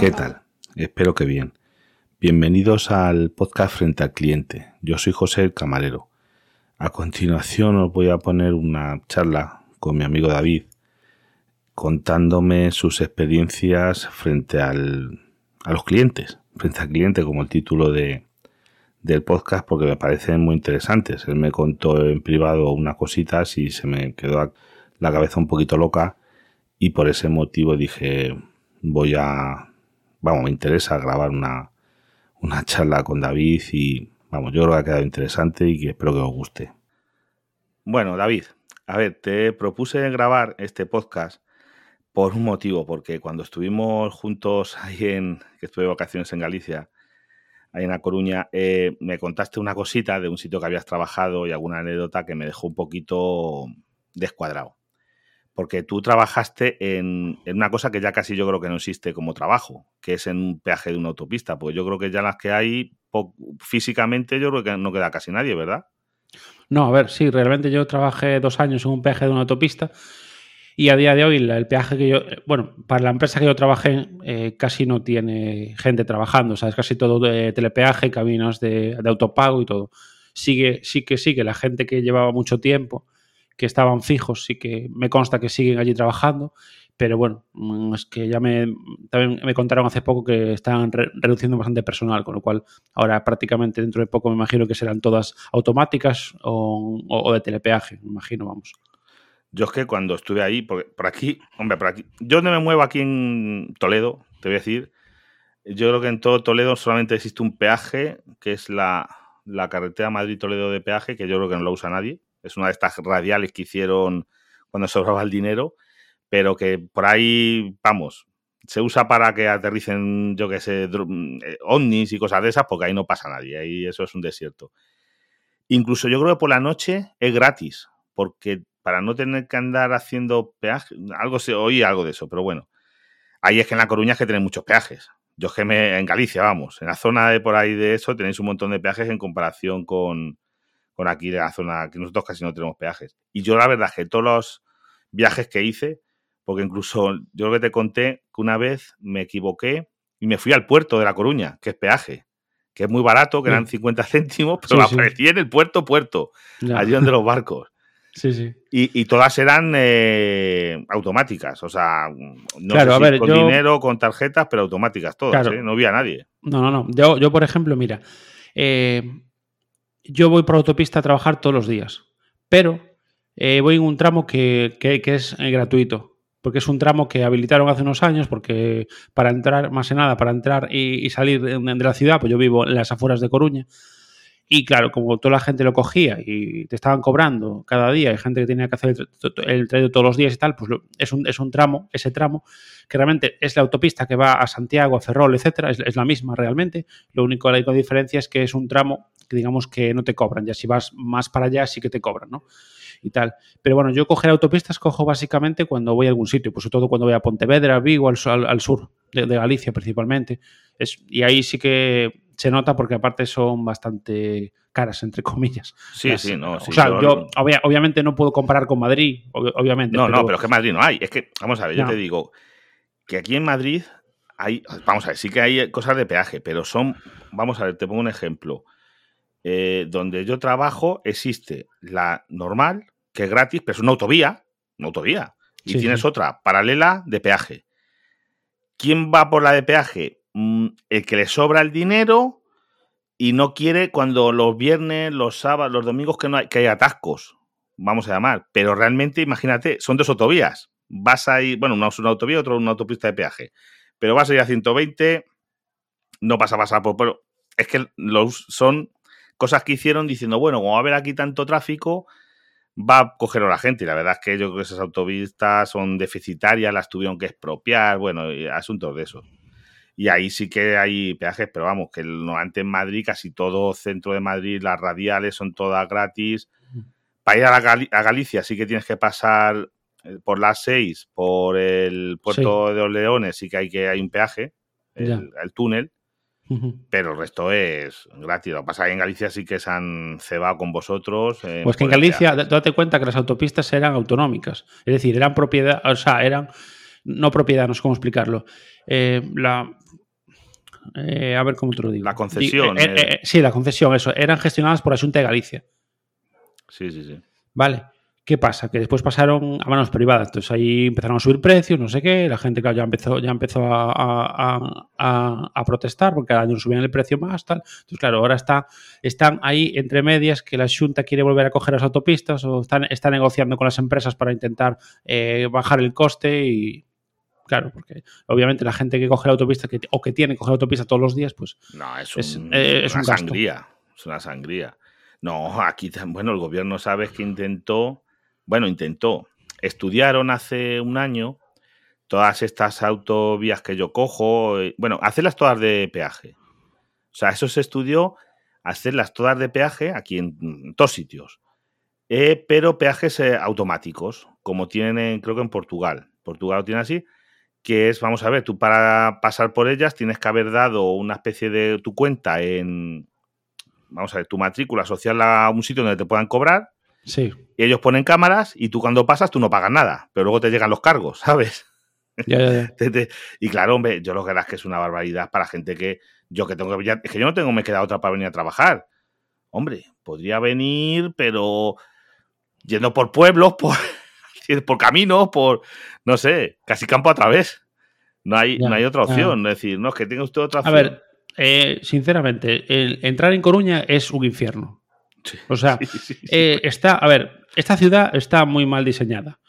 ¿Qué tal? Espero que bien. Bienvenidos al podcast Frente al Cliente. Yo soy José el Camarero. A continuación os voy a poner una charla con mi amigo David contándome sus experiencias frente al, a los clientes, frente al cliente como el título de, del podcast porque me parecen muy interesantes. Él me contó en privado unas cositas y se me quedó la cabeza un poquito loca y por ese motivo dije voy a, vamos, me interesa grabar una, una charla con David y vamos, yo creo que ha quedado interesante y que espero que os guste. Bueno, David, a ver, te propuse grabar este podcast por un motivo, porque cuando estuvimos juntos ahí en, que estuve de vacaciones en Galicia, ahí en La Coruña, eh, me contaste una cosita de un sitio que habías trabajado y alguna anécdota que me dejó un poquito descuadrado. Porque tú trabajaste en, una cosa que ya casi yo creo que no existe como trabajo, que es en un peaje de una autopista. Pues yo creo que ya las que hay físicamente yo creo que no queda casi nadie, ¿verdad? No, a ver, sí, realmente yo trabajé dos años en un peaje de una autopista y a día de hoy el peaje que yo, bueno, para la empresa que yo trabajé eh, casi no tiene gente trabajando, ¿sabes? Casi todo de telepeaje, caminos de, autopago y todo. Sigue, sí que sigue la gente que llevaba mucho tiempo, que estaban fijos, sí que me consta que siguen allí trabajando, pero bueno, mm, es que ya me, también me contaron hace poco que están reduciendo bastante personal, con lo cual ahora prácticamente dentro de poco me imagino que serán todas automáticas o, o de telepeaje, me imagino, vamos. Yo es que cuando estuve ahí, por, por aquí, hombre, por aquí, yo no me muevo aquí en Toledo, te voy a decir, yo creo que en todo Toledo solamente existe un peaje, que es la, la carretera Madrid-Toledo de peaje, que yo creo que no lo usa nadie. Es una de estas radiales que hicieron cuando sobraba el dinero, pero que por ahí, vamos, se usa para que aterricen, yo qué sé, eh, ovnis y cosas de esas, porque ahí no pasa nadie, ahí eso es un desierto. Incluso yo creo que por la noche es gratis, porque para no tener que andar haciendo peaje, algo se oye algo de eso, pero bueno. Ahí es que en La Coruña es que tenéis muchos peajes. Yo es que me, en Galicia, vamos, en la zona de por ahí de eso tenéis un montón de peajes en comparación con, con aquí de la zona que nosotros casi no tenemos peajes. Y yo la verdad es que todos los viajes que hice, porque incluso yo lo que te conté que una vez me equivoqué y me fui al puerto de La Coruña, que es peaje, que es muy barato, que eran 50 céntimos, pero aparecí en el puerto, puerto, allí donde los barcos. Sí, sí. Y, todas eran eh, automáticas, o sea, no sé si con dinero, con tarjetas, pero automáticas todas, ¿eh? no había nadie. No, no, no. Yo, yo por ejemplo, mira, eh, yo voy por autopista a trabajar todos los días, pero voy en un tramo que, es gratuito, porque es un tramo que habilitaron hace unos años, porque para entrar, más que nada, para entrar y, y salir de, la ciudad, pues yo vivo en las afueras de Coruña, y claro, como toda la gente lo cogía y te estaban cobrando cada día, hay gente que tenía que hacer el, trayecto todos los días y tal, pues es un, es un tramo, ese tramo, que realmente es la autopista que va a Santiago, a Ferrol, etcétera, es, la misma realmente. Lo único, la única diferencia es que es un tramo que digamos que no te cobran, ya si vas más para allá sí que te cobran, ¿no? Y tal. Pero bueno, yo coger autopistas cojo básicamente cuando voy a algún sitio, pues sobre todo cuando voy a Pontevedra, Vigo, al, al, sur de, de, Galicia principalmente. Es, y ahí sí que se nota porque aparte son bastante caras, entre comillas. Sí, sí, no. o sea, yo, obviamente no puedo comparar con Madrid, obviamente. No, no, pero es que Madrid no hay. Es que, vamos a ver, yo te digo que aquí en Madrid hay, vamos a ver, sí que hay cosas de peaje, pero son, vamos a ver, te pongo un ejemplo. Eh, donde yo trabajo existe la normal, que es gratis, pero es una autovía, una autovía. Y tienes otra paralela de peaje. ¿Quién va por la de peaje? Mm, el que le sobra el dinero y no quiere cuando los viernes, los sábados, los domingos que no hay, que hay atascos, vamos a llamar. Pero realmente, imagínate, son dos autovías. Vas a ir, bueno, una es una autovía, otra una autopista de peaje. Pero vas a ir a 120, no vas a pasar por. Pero es que los, son cosas que hicieron diciendo, bueno, como va a haber aquí tanto tráfico, va a coger a la gente. Y la verdad es que yo creo que esas autopistas son deficitarias, las tuvieron que expropiar, bueno, asuntos de eso. Y ahí sí que hay peajes, pero vamos, que antes en Madrid, casi todo centro de Madrid, las radiales son todas gratis. Para ir a, Galicia sí que tienes que pasar eh, por las seis, por el puerto de Os Leones, sí que hay que hay un peaje, el, túnel. Pero el resto es gratis. Lo que pasa es que en Galicia sí que se han cebado con vosotros. pues que en Galicia, date cuenta que las autopistas eran autonómicas. Es decir, eran propiedad, o sea, eran no propiedad, no sé cómo explicarlo. Eh, la, eh, a ver cómo te lo digo. La concesión. sí, la concesión, eso. Eran gestionadas por la Junta de Galicia. Sí, sí, sí. Vale. ¿Qué pasa? Que después pasaron a manos privadas. Entonces ahí empezaron a subir precios, no sé qué. La gente, claro, ya empezó, ya empezó a, protestar porque cada año subían el precio más, tal. Entonces, claro, ahora está, están ahí entre medias que la Junta quiere volver a coger las autopistas o están, está negociando con las empresas para intentar eh, bajar el coste y, Claro, porque obviamente la gente que coge la autopista o que tiene que coger la autopista todos los días, pues. No, es, un, eh, es, una sangría. Es una sangría. No, aquí, bueno, el gobierno sabes que intentó, bueno, intentó. Estudiaron hace un año todas estas autovías que yo cojo, eh, bueno, hacerlas todas de peaje. O sea, eso se estudió, hacerlas todas de peaje aquí en, todos sitios. Eh, pero peajes automáticos, como tienen, creo que en Portugal. Portugal lo tiene así que es, vamos a ver, tú para pasar por ellas tienes que haber dado una especie de tu cuenta en, vamos a ver, tu matrícula, asociarla a un sitio donde te puedan cobrar. Sí. Y ellos ponen cámaras y tú cuando pasas tú no pagas nada, pero luego te llegan los cargos, ¿sabes? Ya, ya, y claro, hombre, yo lo que es que es una barbaridad para gente que yo que tengo que es que yo no tengo me queda otra para venir a trabajar. Hombre, podría venir, pero yendo por pueblos, por por caminos, por, no sé, casi campo a través. No hay, no hay otra opción. Es decir, no es que tenga usted otra opción. A ver, eh, sinceramente, entrar en Coruña es un infierno. O sea, eh, está, a ver, esta ciudad está muy mal diseñada.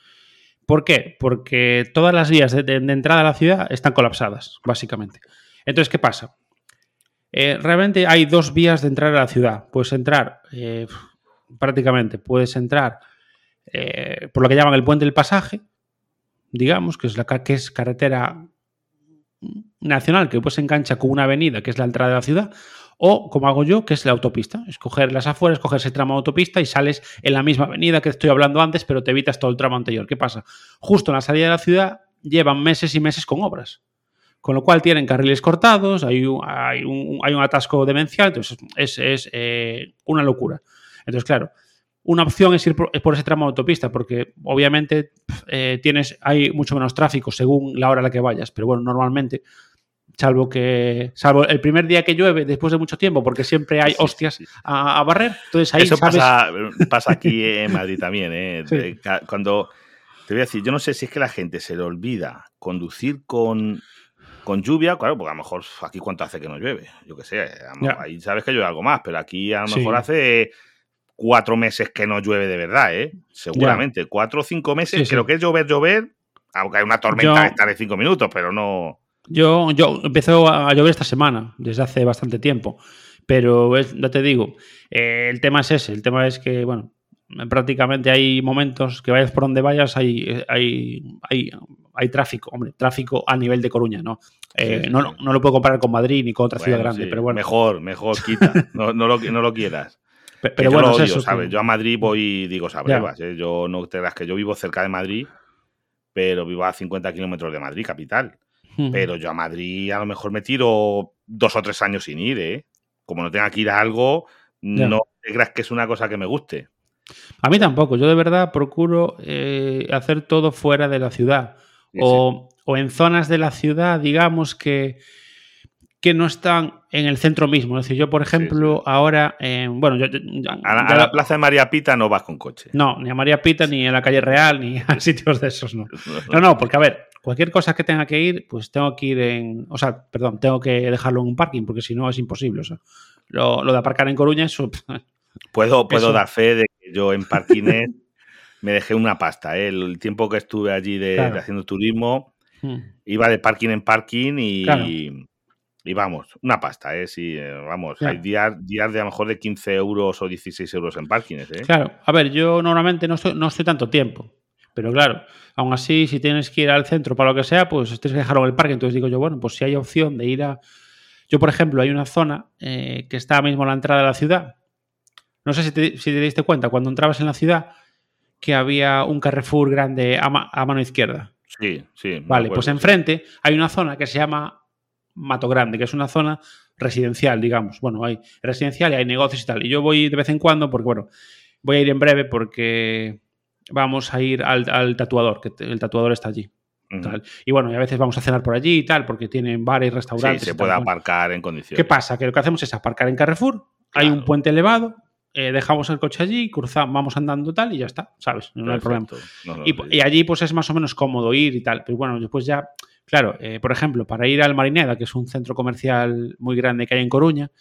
¿Por qué? Porque todas las vías de, entrada a la ciudad están colapsadas, básicamente. Entonces, ¿qué pasa? Eh, realmente hay dos vías de entrar a la ciudad. Puedes entrar, prácticamente, puedes entrar eh, por lo que llaman el puente del pasaje, digamos, que es la que es carretera nacional que pues se engancha con una avenida que es la entrada de la ciudad, o como hago yo, que es la autopista. Escoger las afueras, escoger ese tramo de autopista y sales en la misma avenida que estoy hablando antes, pero te evitas todo el tramo anterior. ¿Qué pasa? Justo en la salida de la ciudad llevan meses y meses con obras. Con lo cual tienen carriles cortados, hay un, hay un, atasco demencial, entonces es, eh, una locura. Entonces, claro, una opción es ir por, ese tramo de autopista, porque obviamente eh, tienes, hay mucho menos tráfico según la hora a la que vayas, pero bueno, normalmente, salvo que, salvo el primer día que llueve después de mucho tiempo, porque siempre hay hostias A, barrer, entonces ahí Eso pasa, aquí en Madrid también, ¿eh? Cuando, te voy a decir, yo no sé si es que la gente se le olvida conducir con con lluvia, claro, porque a lo mejor aquí cuánto hace que no llueve, yo qué sé, ahí sabes que llueve algo más, pero aquí a lo mejor hace cuatro meses que no llueve de verdad, ¿eh? Seguramente. Cuatro o cinco meses, creo que es llover, llover, aunque hay una tormenta de cinco minutos, pero no. Yo, yo empezó a llover esta semana, desde hace bastante tiempo. Pero ya te digo, eh, el tema es ese. El tema es que, bueno, prácticamente hay momentos que vayas por donde vayas, hay, hay, hay, hay tráfico, hombre, tráfico a nivel de Coruña, ¿no? Eh, no, no, lo puedo comparar con Madrid ni con otra ciudad grande, pero bueno. Mejor, mejor, quita. no, no, lo, no lo quieras. Pero, bueno, yo eso, ¿sabes? Yo a Madrid voy, digo, sabes, ¿eh? yo no te das que yo vivo cerca de Madrid, pero vivo a 50 kilómetros de Madrid, capital. Pero yo a Madrid a lo mejor me tiro dos o tres años sin ir, ¿eh? Como no tenga que ir a algo, no te creas que es una cosa que me guste. A mí tampoco. Yo de verdad procuro eh, hacer todo fuera de la ciudad. o, o, en zonas de la ciudad, digamos, que, que no están en el centro mismo. Es decir, yo, por ejemplo, ahora, bueno, yo, a, la, plaza de María Pita no vas con coche. No, ni a María Pita, ni a la calle Real, ni a sitios de esos, no. No, no, porque a ver, cualquier cosa que tenga que ir, pues tengo que ir en, o sea, perdón, tengo que dejarlo en un parking, porque si no es imposible. O sea, lo, de aparcar en Coruña, eso... Puedo, puedo dar fe de que yo en parkings me dejé una pasta. ¿eh? El tiempo que estuve allí de, haciendo turismo, hmm. iba de parking en parking y... Y vamos, una pasta, ¿eh? Sí, eh, vamos, hay días, días de a lo mejor de 15 euros o 16 euros en parkings, ¿eh? Claro, a ver, yo normalmente no estoy, no estoy tanto tiempo, pero claro, aún así, si tienes que ir al centro para lo que sea, pues tienes que dejarlo en el parque. Entonces digo yo, bueno, pues si hay opción de ir a. Yo, por ejemplo, hay una zona eh, que está mismo a la entrada de la ciudad. No sé si te, si te diste cuenta, cuando entrabas en la ciudad, que había un Carrefour grande a, a mano izquierda. Sí, sí. Vale, pues enfrente hay una zona que se llama Mato Grande, que es una zona residencial, digamos. Bueno, hay residencial y hay negocios y tal. Y yo voy de vez en cuando porque, bueno, voy a ir en breve porque vamos a ir al, tatuador, que el tatuador está allí. Y bueno, y a veces vamos a cenar por allí y tal, porque tienen bares, restaurantes. Sí, se puede aparcar en condiciones. ¿Qué pasa? Que lo que hacemos es aparcar en Carrefour, hay un puente elevado, eh, dejamos el coche allí, cruzamos, vamos andando tal y ya está, ¿sabes? No hay problema. y, allí pues es más o menos cómodo ir y tal. Pero bueno, después ya, claro, eh, por ejemplo, para ir al Marineda, que es un centro comercial muy grande que hay en Coruña.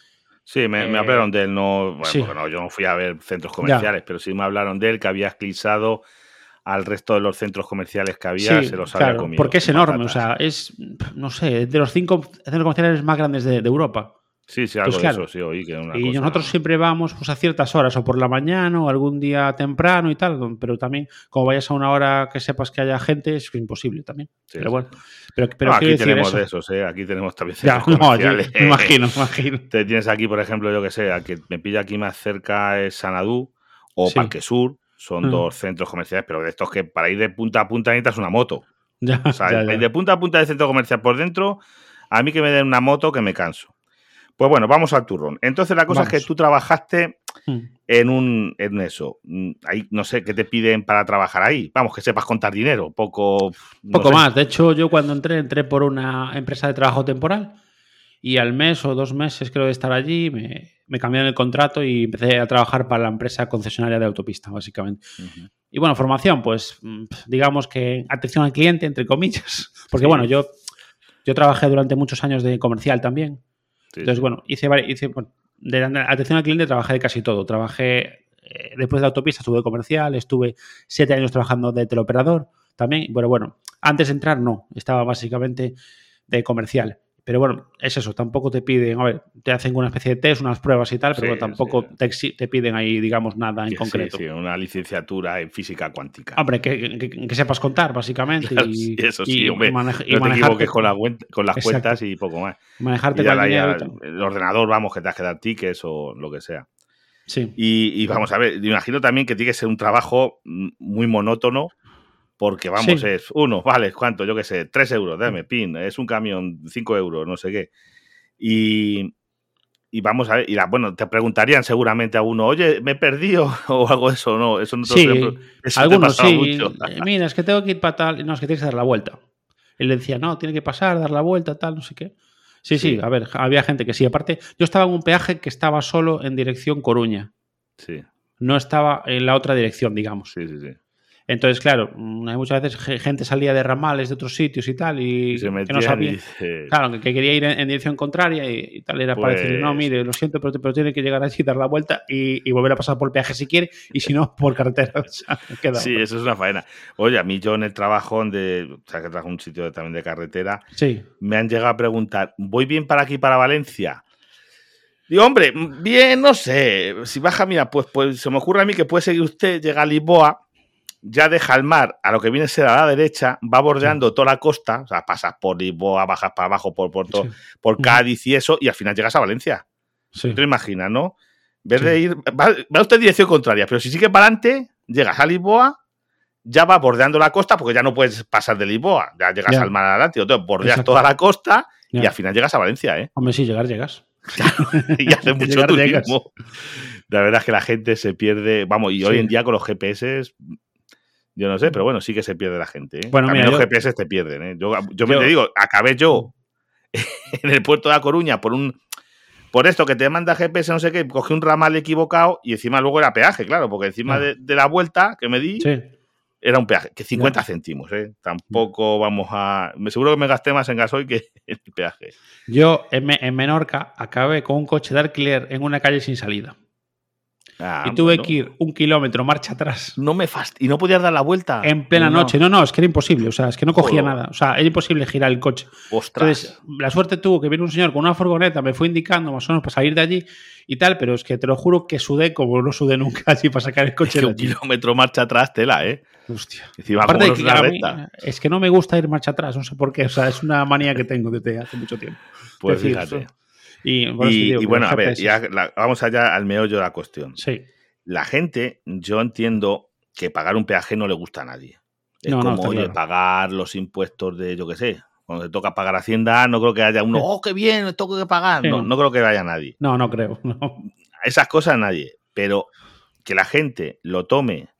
Sí, me, eh, hablaron de él, no, bueno, yo no fui a ver centros comerciales, pero sí me hablaron de él que había esclizado al resto de los centros comerciales que había, se los había comido. Porque es enorme, o sea, es, no sé, de los cinco centros comerciales más grandes de Europa. Sí, sí, algo de eso, sí, oí que una Y nosotros siempre vamos pues, a ciertas horas, o por la mañana, o algún día temprano y tal, pero también, como vayas a una hora que sepas que haya gente, es imposible también. pero bueno, pero, pero aquí tenemos de esos, ¿eh? Aquí tenemos también ya, no, imagino, imagino. Te tienes aquí, por ejemplo, yo que sé, a que me pilla aquí más cerca es Sanadú o Parque Sur, son mm. dos centros comerciales, pero de estos que para ir de punta a punta necesitas una moto. Ya, o sea, de punta a punta de centro comercial por dentro, a mí que me den una moto que me canso. Pues bueno, vamos al turrón. Entonces la cosa es que tú trabajaste hmm. en un en eso. Mm, ahí no sé qué te piden para trabajar ahí. Vamos, que sepas contar dinero, poco poco más. De hecho, yo cuando entré entré por una empresa de trabajo temporal y al mes o dos meses creo de estar allí me, me cambiaron el contrato y empecé a trabajar para la empresa concesionaria de autopista, básicamente. Y bueno, formación, pues mm, digamos que atención al cliente, entre comillas. Porque bueno, yo, yo trabajé durante muchos años de comercial también. Entonces, bueno, hice, hice de atención al cliente trabajé de casi todo. Trabajé, eh, después de autopista estuve comercial, estuve siete años trabajando de teleoperador también. Bueno, bueno, antes de entrar no, estaba básicamente de comercial. Pero bueno, es eso, tampoco te piden, a ver, te hacen una especie de test, unas pruebas y tal, pero tampoco Te, te, piden ahí, digamos, nada en concreto. Sí, una licenciatura en física cuántica. Hombre, que, sepas contar, básicamente. y, eso sí, hombre, no te equivoques con, con las cuentas y poco más. Manejarte con el, el ordenador, vamos, que te has que dar tickets o lo que sea. Sí. Y, y, vamos a ver, imagino también que tiene que ser un trabajo muy monótono porque vamos, es uno, vale, ¿cuánto? Yo qué sé, tres euros, dame, pin, es un camión, cinco euros, no sé qué. Y, y vamos a ver, y la, bueno, te preguntarían seguramente a uno, oye, me he perdido o algo de eso, no, eso no te sí, eso algunos sí. Mucho. Eh, mira, es que tengo que ir para tal, no, es que tienes que dar la vuelta. Él decía, no, tiene que pasar, dar la vuelta, tal, no sé qué. Sí, sí, a ver, había gente que sí. Aparte, yo estaba en un peaje que estaba solo en dirección Coruña. Sí. No estaba en la otra dirección, digamos. Sí, sí, sí. Entonces, claro, mm, hay muchas veces gente salía de ramales de otros sitios y tal, y, que no sabía. Claro, que, quería ir en, dirección contraria y, tal, era para decir, no, pues mire, lo siento, pero, pero, tiene que llegar allí, dar la vuelta y, volver a pasar por peaje si quiere, y si no, por carretera. sí, eso es una faena. Oye, a mí yo en el trabajo, de, o sea, que trabajo en un sitio también de carretera, sí. me han llegado a preguntar, ¿voy bien para aquí, para Valencia? Digo, hombre, bien, no sé. Si baja, mira, pues, pues se me ocurre a mí que puede seguir usted, llega a Lisboa ya deja el mar a lo que viene a ser a la derecha, va bordeando toda la costa, o sea, pasas por Lisboa, bajas para abajo por, por, por Cádiz y eso, y al final llegas a Valencia. Sí. Te imaginas, ¿no? En de ir, va, usted en dirección contraria, pero si sigue para adelante, llegas a Lisboa, ya va bordeando la costa, porque ya no puedes pasar de Lisboa, ya llegas al mar adelante, entonces bordeas toda la costa y al final llegas a Valencia, ¿eh? Hombre, sí, llegar, llegas. y hace mucho turismo. La verdad es que la gente se pierde, vamos, y hoy en día con los GPS yo no sé, pero bueno, sí que se pierde la gente. ¿eh? Bueno, los GPS te pierden. ¿eh? Yo, yo, me te digo, acabé yo en el puerto de La Coruña por un por esto que te manda GPS, no sé qué, cogí un ramal equivocado y encima luego era peaje, claro, porque encima de, la vuelta que me di era un peaje, que 50 céntimos, ¿eh? Tampoco vamos a. Me seguro que me gasté más en gasoil que en el peaje. Yo en, en Menorca acabé con un coche de alquiler en una calle sin salida. Ah, y tuve que ir un kilómetro marcha atrás. No me fast y no podías dar la vuelta. En plena noche. No, no, es que era imposible. O sea, es que no cogía nada. O sea, era imposible girar el coche. Entonces, la suerte tuvo que viene un señor con una furgoneta, me fue indicando más o menos para salir de allí y tal, pero es que te lo juro que sudé como no sudé nunca allí para sacar el coche. Es un kilómetro marcha atrás, tela, ¿eh? Hostia. Aparte que es que no me gusta ir marcha atrás, no sé por qué. O sea, es una manía que tengo desde hace mucho tiempo. Pues fíjate. Y, bueno, a ver, vamos allá al meollo de la cuestión. Sí. La gente, yo entiendo que pagar un peaje no le gusta a nadie. Es como, oye, pagar los impuestos de, yo qué sé, cuando te toca pagar Hacienda, no creo que haya uno, oh, qué bien, tengo que pagar. No, no creo que vaya nadie. No, no creo. No. Esas cosas nadie. Pero que la gente lo tome,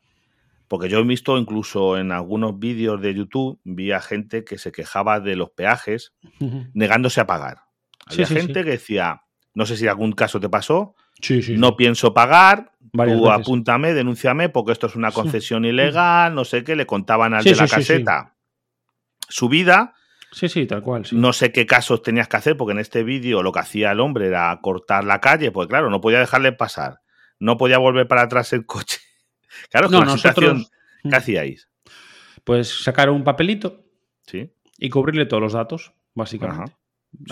porque yo he visto incluso en algunos vídeos de YouTube, vi a gente que se quejaba de los peajes negándose a pagar. Había gente que decía, no sé si algún caso te pasó, no pienso pagar, tú apúntame, denúnciame, porque esto es una concesión ilegal, no sé qué, le contaban al de la caseta su vida. Sí, sí, tal cual. No sé qué casos tenías que hacer, porque en este vídeo lo que hacía el hombre era cortar la calle, pues claro, no podía dejarle pasar, no podía volver para atrás el coche. Claro, no, situación, ¿qué mm. hacíais? Pues sacar un papelito ¿Sí? y cubrirle todos los datos, básicamente.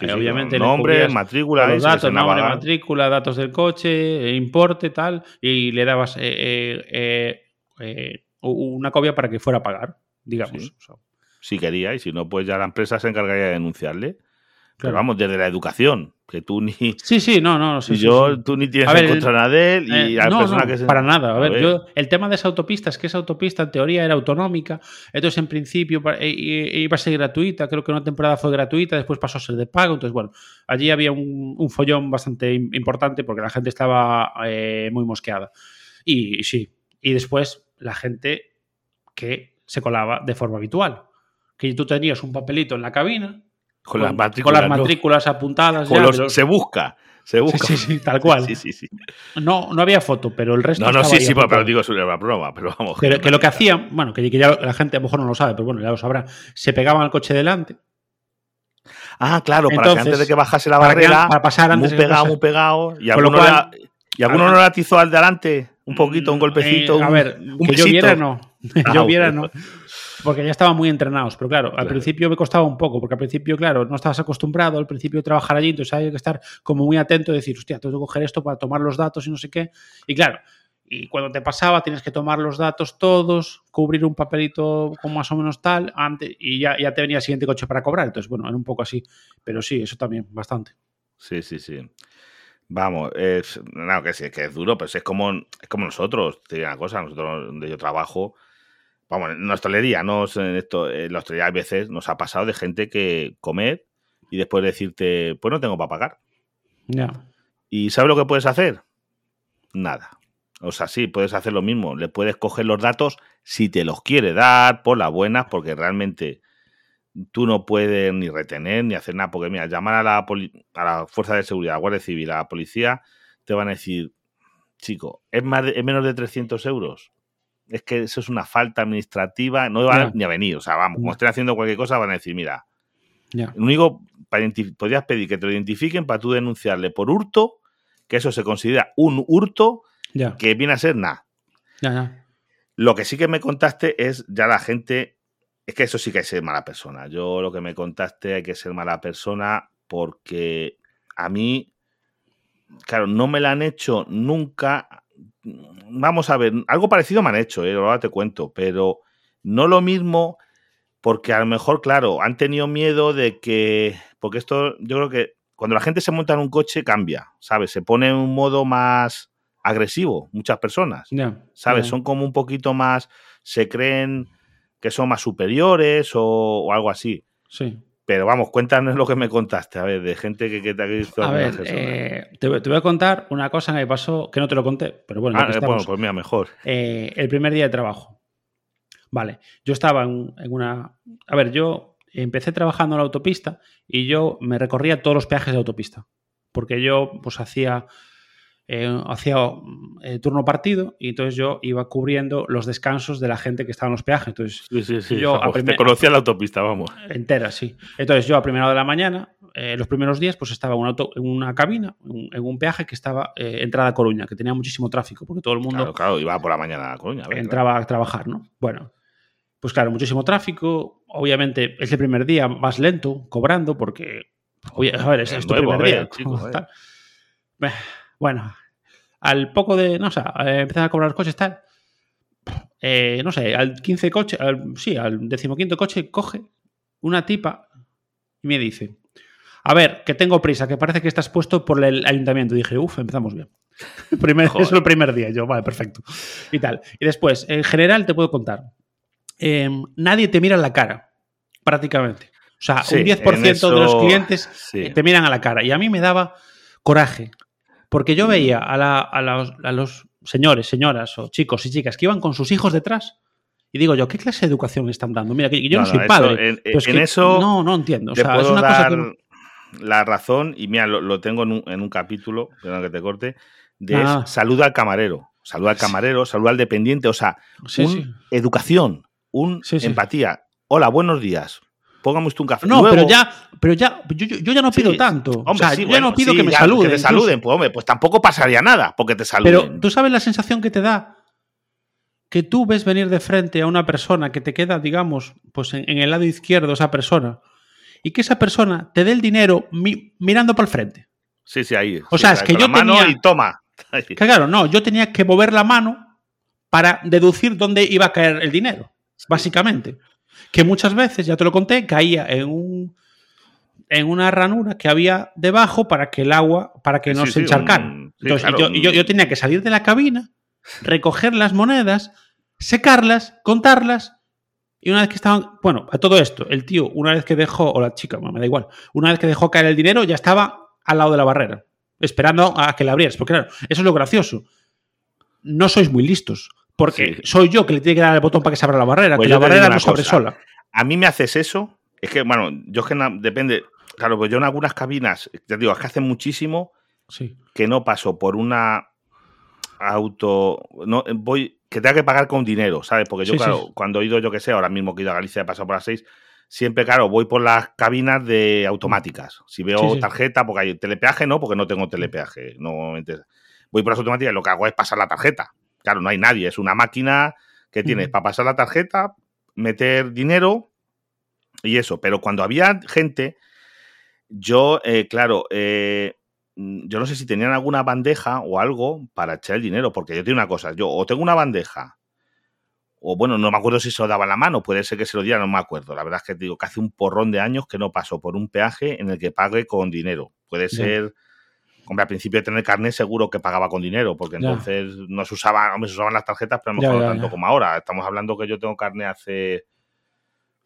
Eh, obviamente nombre, matrícula, los datos, nombre, matrícula, datos del coche, importe, tal, y le dabas eh, eh, una copia para que fuera a pagar, digamos. Si quería, y si no, pues ya la empresa se encargaría de denunciarle. Pero vamos, desde la educación, que tú ni. Sí, sí, no, no. Sí, yo, tú ni tienes en contra nada de él y la persona que se. Para nada. A, ver, Yo, el tema de esa autopista es que esa autopista en teoría era autonómica, entonces en principio iba a ser gratuita, creo que una temporada fue gratuita, después pasó a ser de pago, entonces bueno, allí había un, follón bastante importante porque la gente estaba eh, muy mosqueada. Y, y sí, y después la gente que se colaba de forma habitual. Que tú tenías un papelito en la cabina con, las matrículas, apuntadas. Se busca. Se busca. Sí, sí, tal cual. Sí, sí, sí. No, no había foto, pero el resto. No, no, sí, sí, pero, digo sobre la prueba, pero vamos. Que, que lo que hacían, bueno, que, ya la gente a lo mejor no lo sabe, pero bueno, ya lo sabrá, se pegaban al coche delante. Ah, claro, para que antes de que bajase la barrera, para pasar antes muy pegado, muy pegado, y alguno, y alguno no le atizó al delante un poquito, un golpecito. Eh, a ver, que yo viera no. Ah, yo viera no. Porque ya estaban muy entrenados, pero claro, al principio me costaba un poco, porque al principio, claro, no estabas acostumbrado al principio de trabajar allí, entonces hay que estar como muy atento y decir, hostia, tengo que coger esto para tomar los datos y no sé qué. Y claro, y cuando te pasaba tienes que tomar los datos todos, cubrir un papelito con más o menos tal, antes, y ya, ya te venía el siguiente coche para cobrar. Entonces, bueno, era un poco así. Pero sí, eso también, bastante. Sí, sí, sí. Vamos, es, no, que sí, que es duro, pero es como, es como nosotros, te digo una cosa, nosotros donde yo trabajo, vamos, en la hostelería, no en esto, en la hostelería a veces nos ha pasado de gente que comer y después decirte, pues no tengo para pagar. Ya. ¿Y sabes lo que puedes hacer? Nada. O sea, sí, puedes hacer lo mismo. Le puedes coger los datos si te los quiere dar por las buenas, porque realmente tú no puedes ni retener ni hacer nada. Porque, mira, llamar a la, a la Fuerza de Seguridad, a la Guardia Civil, a la policía, te van a decir, chico, ¿es, más es menos de 300 euros? Es que eso es una falta administrativa, no van ni a venir. O sea, vamos, como estén haciendo cualquier cosa, van a decir, mira, lo único, podrías pedir que te lo identifiquen para tú denunciarle por hurto, que eso se considera un hurto que viene a ser nada. Lo que sí que me contaste es ya la gente, es que eso sí que hay que ser mala persona. Yo lo que me contaste hay que ser mala persona porque a mí, claro, no me la han hecho nunca vamos a ver, algo parecido me han hecho, ¿eh? ahora te cuento, pero no lo mismo porque a lo mejor, claro, han tenido miedo de que, porque esto yo creo que cuando la gente se monta en un coche cambia, ¿sabes? Se pone en un modo más agresivo, muchas personas, ¿sabes? Son como un poquito más, se creen que son más superiores o, o algo así. Sí. Pero vamos, cuéntanos lo que me contaste, a ver, de gente que, te ha visto. A ver, eh, te, voy a contar una cosa que me pasó, que no te lo conté, pero bueno. Ah, bueno, pues mira, mejor. Eh, el primer día de trabajo. Vale, yo estaba en, una... A ver, yo empecé trabajando en la autopista y yo me recorría todos los peajes de autopista, porque yo pues hacía eh, hacía eh, turno partido y entonces yo iba cubriendo los descansos de la gente que estaba en los peajes. Entonces, Yo te conocía la autopista, vamos. Entera, sí. Entonces yo a primera hora de la mañana, eh, los primeros días, pues estaba en, una cabina, en un peaje que estaba entrada a Coruña, que tenía muchísimo tráfico, porque todo el mundo... Claro, claro, iba por la mañana a Coruña. entraba a trabajar, ¿no? Bueno, pues claro, muchísimo tráfico. Obviamente, ese primer día más lento, cobrando, porque... a ver, es, es primer día. Bueno, al poco de, no sé, eh, empezar a cobrar coches, tal. Eh, no sé, al 15 coche, sí, al decimoquinto coche, coge una tipa y me dice: A ver, que tengo prisa, que parece que estás puesto por el ayuntamiento. Y dije, uff, empezamos bien. Primer, es el primer día. Yo, vale, perfecto. Y tal. Y después, en general, te puedo contar. Em, nadie te mira en la cara, prácticamente. O sea, Sí, un 10% en de los eso- clientes sí. eh, te miran a la cara. Y a mí me daba coraje. Porque yo veía a, la- a los, a los señores, señoras o chicos y chicas que iban con sus hijos detrás. Y digo yo, ¿qué clase de educación están dando? Mira, que yo no, soy eso- padre. en- pero es en que eso no, no entiendo. O sea, es una cosa que no- la razón, y mira, lo, lo tengo en un, en un capítulo, perdón que te corte, de Ah. es saluda al camarero. Saluda al camarero, saluda al dependiente, o sea, Sí, un sí. educación, un Sí, sí. empatía. Hola, buenos días. Póngame usted un café. No, Luego- pero ya, pero ya, yo, yo- yo ya no pido Sí, tanto. Hombre, o sea, sí, yo bueno, ya no pido sí, que me ya, saluden. Que te incluso. saluden, pues hombre, pues tampoco pasaría nada porque te saluden. Pero tú sabes la sensación que te da que tú ves venir de frente a una persona que te queda, digamos, pues en, en el lado izquierdo esa persona y que esa persona te dé el dinero mi- mirando para el frente. Sí, sí, ahí. O sea, es que yo la mano tenía- y toma. Que claro, no, yo tenía que mover la mano para deducir dónde iba a caer el dinero, básicamente. Que muchas veces, ya te lo conté, caía en un en una ranura que había debajo para que el agua, para que no Sí, se sí, encharcara. un- sí, Entonces, claro, yo, yo- yo tenía que salir de la cabina, recoger las monedas, secarlas, contarlas. Y una vez que estaban. Bueno, a todo esto, el tío, una vez que dejó, o la chica, me da igual, una vez que dejó caer el dinero, ya estaba al lado de la barrera, esperando a que la abrieras. Porque claro, eso es lo gracioso. No sois muy listos. Porque Sí. soy yo que le tiene que dar el botón para que se abra la barrera, Pues que la barrera no se abre sola. A mí me haces eso. Es que, bueno, yo es que depende. Claro, pues yo en algunas cabinas, ya te digo, es que hace muchísimo Sí. que no paso por una auto. No, voy. Que tenga que pagar con dinero, ¿sabes? Porque yo, Sí, claro, cuando he ido, yo que sé, ahora mismo que he ido a Galicia, he pasado por las seis, siempre, claro, voy por las cabinas de automáticas. Si veo tarjeta, porque hay telepeaje, no, porque no tengo telepeaje. Normalmente voy por las automáticas y lo que hago es pasar la tarjeta. Claro, no hay nadie, es una máquina que tienes para pasar la tarjeta, meter dinero y eso. Pero cuando había gente, yo, eh, claro, eh, mm, yo no sé si tenían alguna bandeja o algo para echar el dinero, porque yo tengo una cosa, yo o tengo una bandeja, o bueno, no me acuerdo si se lo daba la mano, puede ser que se lo diera, no me acuerdo. La verdad es que te digo que hace un porrón de años que no paso por un peaje en el que pague con dinero. Puede ser, hombre, al principio de tener carnet seguro que pagaba con dinero, porque Ya. entonces no se usaban, hombre, se usaban las tarjetas, pero a lo mejor no tanto como ahora. Estamos hablando que yo tengo carnet hace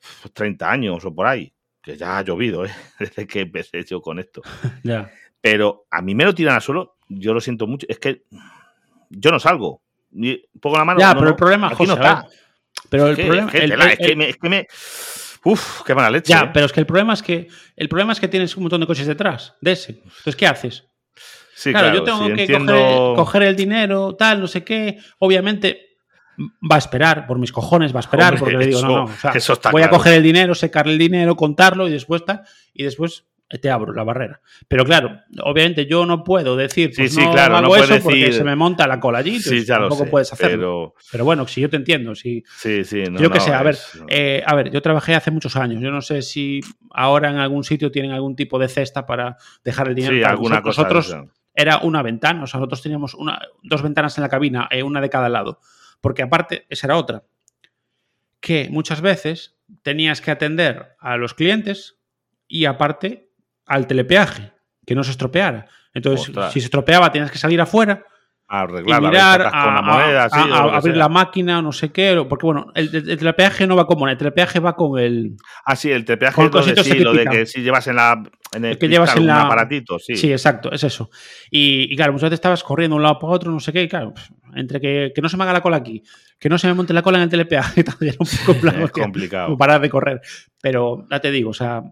uf, 30 años o por ahí, que ya ha llovido, ¿eh? desde que empecé yo con esto. Ya. Pero a mí me lo tiran al suelo, yo lo siento mucho. Es que yo no salgo. Ni pongo la mano. Ya, no, pero el problema, aquí José, no está. Pero el problema. es que me- Uf, qué mala leche. Ya, ¿eh? pero es que el problema es que el problema es que tienes un montón de coches detrás de ese. Entonces, ¿qué haces? Sí, claro, yo tengo sí, que entiendo- coger, coger el dinero, tal, no sé qué. Obviamente va a esperar, por mis cojones va a esperar, Hombre, porque le digo, eso- no, no, o sea, eso está voy a coger el dinero, secarle el dinero, contarlo y después tal, y después te abro la barrera. Pero claro, obviamente yo no puedo decir, pues sí, no claro, hago no eso porque decir- se me monta la cola allí, Sí, ya lo tampoco sé. puedes hacerlo. Pero... Pero bueno, si yo te entiendo, si sí, sí. No, yo qué no, sé, a ver, eh, a ver, yo trabajé hace muchos años. Yo no sé si ahora en algún sitio tienen algún tipo de cesta para dejar el dinero. sí, Tal. alguna cosa. Nosotros. Era una ventana, o sea, nosotros teníamos una, dos ventanas en la cabina, eh, una de cada lado. Porque aparte, esa era otra. Que muchas veces tenías que atender a los clientes y aparte al telepeaje, que no se estropeara. Entonces, Ostras. si se estropeaba, tenías que salir afuera A y arreglarla, mirar, a, con la a- moneda, lo abrir sea. la máquina, no sé qué, porque bueno, el, el- el telepeaje no va con moneda, el telepeaje va con el... Ah, sí, el tepeaje Con es donde cositos sí, lo de que si llevas en la en el, El que llevas en un la- aparatito, sí. Sí. exacto, es eso. Y, y claro, muchas veces estabas corriendo de un lado para otro, no sé qué, y claro, pf, entre que, que no se me haga la cola aquí, que no se me monte la cola en el telepeaje, era un poco plan, es complicado. parar de correr. Pero ya te digo, o sea,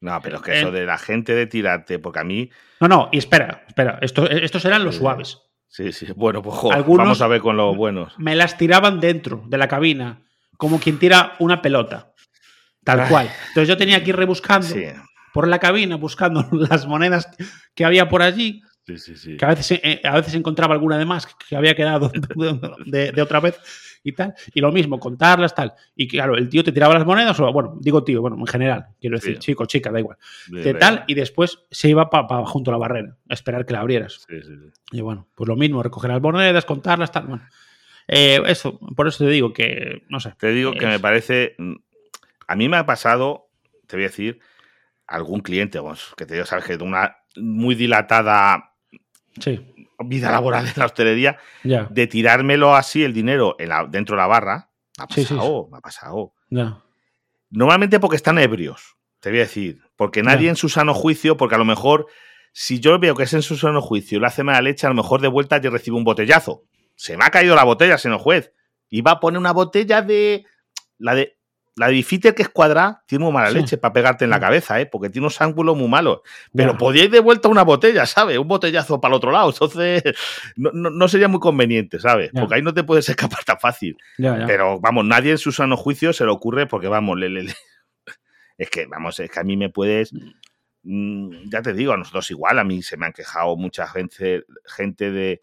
No, pero es que Eh, eso de la gente de tirarte, porque a mí, no, no, y espera, espera, esto, estos eran los suaves. Sí, sí, bueno, pues jo, Algunos- vamos a ver con los buenos. Me las tiraban dentro de la cabina, como quien tira una pelota. Tal Ay. cual. Entonces yo tenía que ir rebuscando Sí, por la cabina, buscando las monedas que había por allí, sí, sí, sí. que a veces, eh, a veces encontraba alguna de más que había quedado de, de otra vez y tal. Y lo mismo, contarlas, tal. Y claro, el tío te tiraba las monedas, o bueno, digo tío, bueno, en general, quiero decir, Sí. chico, chica, da igual. De tal, y después se iba para junto a la barrera, a esperar que la abrieras. Sí, sí, sí. Y bueno, pues lo mismo, recoger las monedas, contarlas, tal. Bueno, Eh, eso, por eso te digo que, no sé. Te digo que Es- me parece. mm, A mí me ha pasado, te voy a decir, algún cliente, vamos, que te digo, sabes que de una muy dilatada Sí, vida laboral en la hostelería, de tirármelo así el dinero en la- dentro de la barra. Me ha Sí, sí, pasado, me ha pasado. Normalmente porque están ebrios. Te voy a decir, porque nadie en su sano juicio, porque a lo mejor, si yo veo que es en su sano juicio y lo hace mala leche, a lo mejor de vuelta yo recibo un botellazo. Se me ha caído la botella, señor juez. Y va a poner una botella de. La de la de que es cuadrada tiene muy mala leche para pegarte en la cabeza, ¿eh? porque tiene unos ángulos muy malos. Pero podíais de vuelta una botella, ¿sabes? Un botellazo para el otro lado. Entonces, no, sería muy conveniente, ¿sabes? Porque ahí no te puedes escapar tan fácil. Pero vamos, nadie en su sano juicio se le ocurre porque, vamos, es que, vamos, es que a mí me puedes. Mm, ya te digo, a nosotros igual, a mí se me han quejado mucha gente, gente de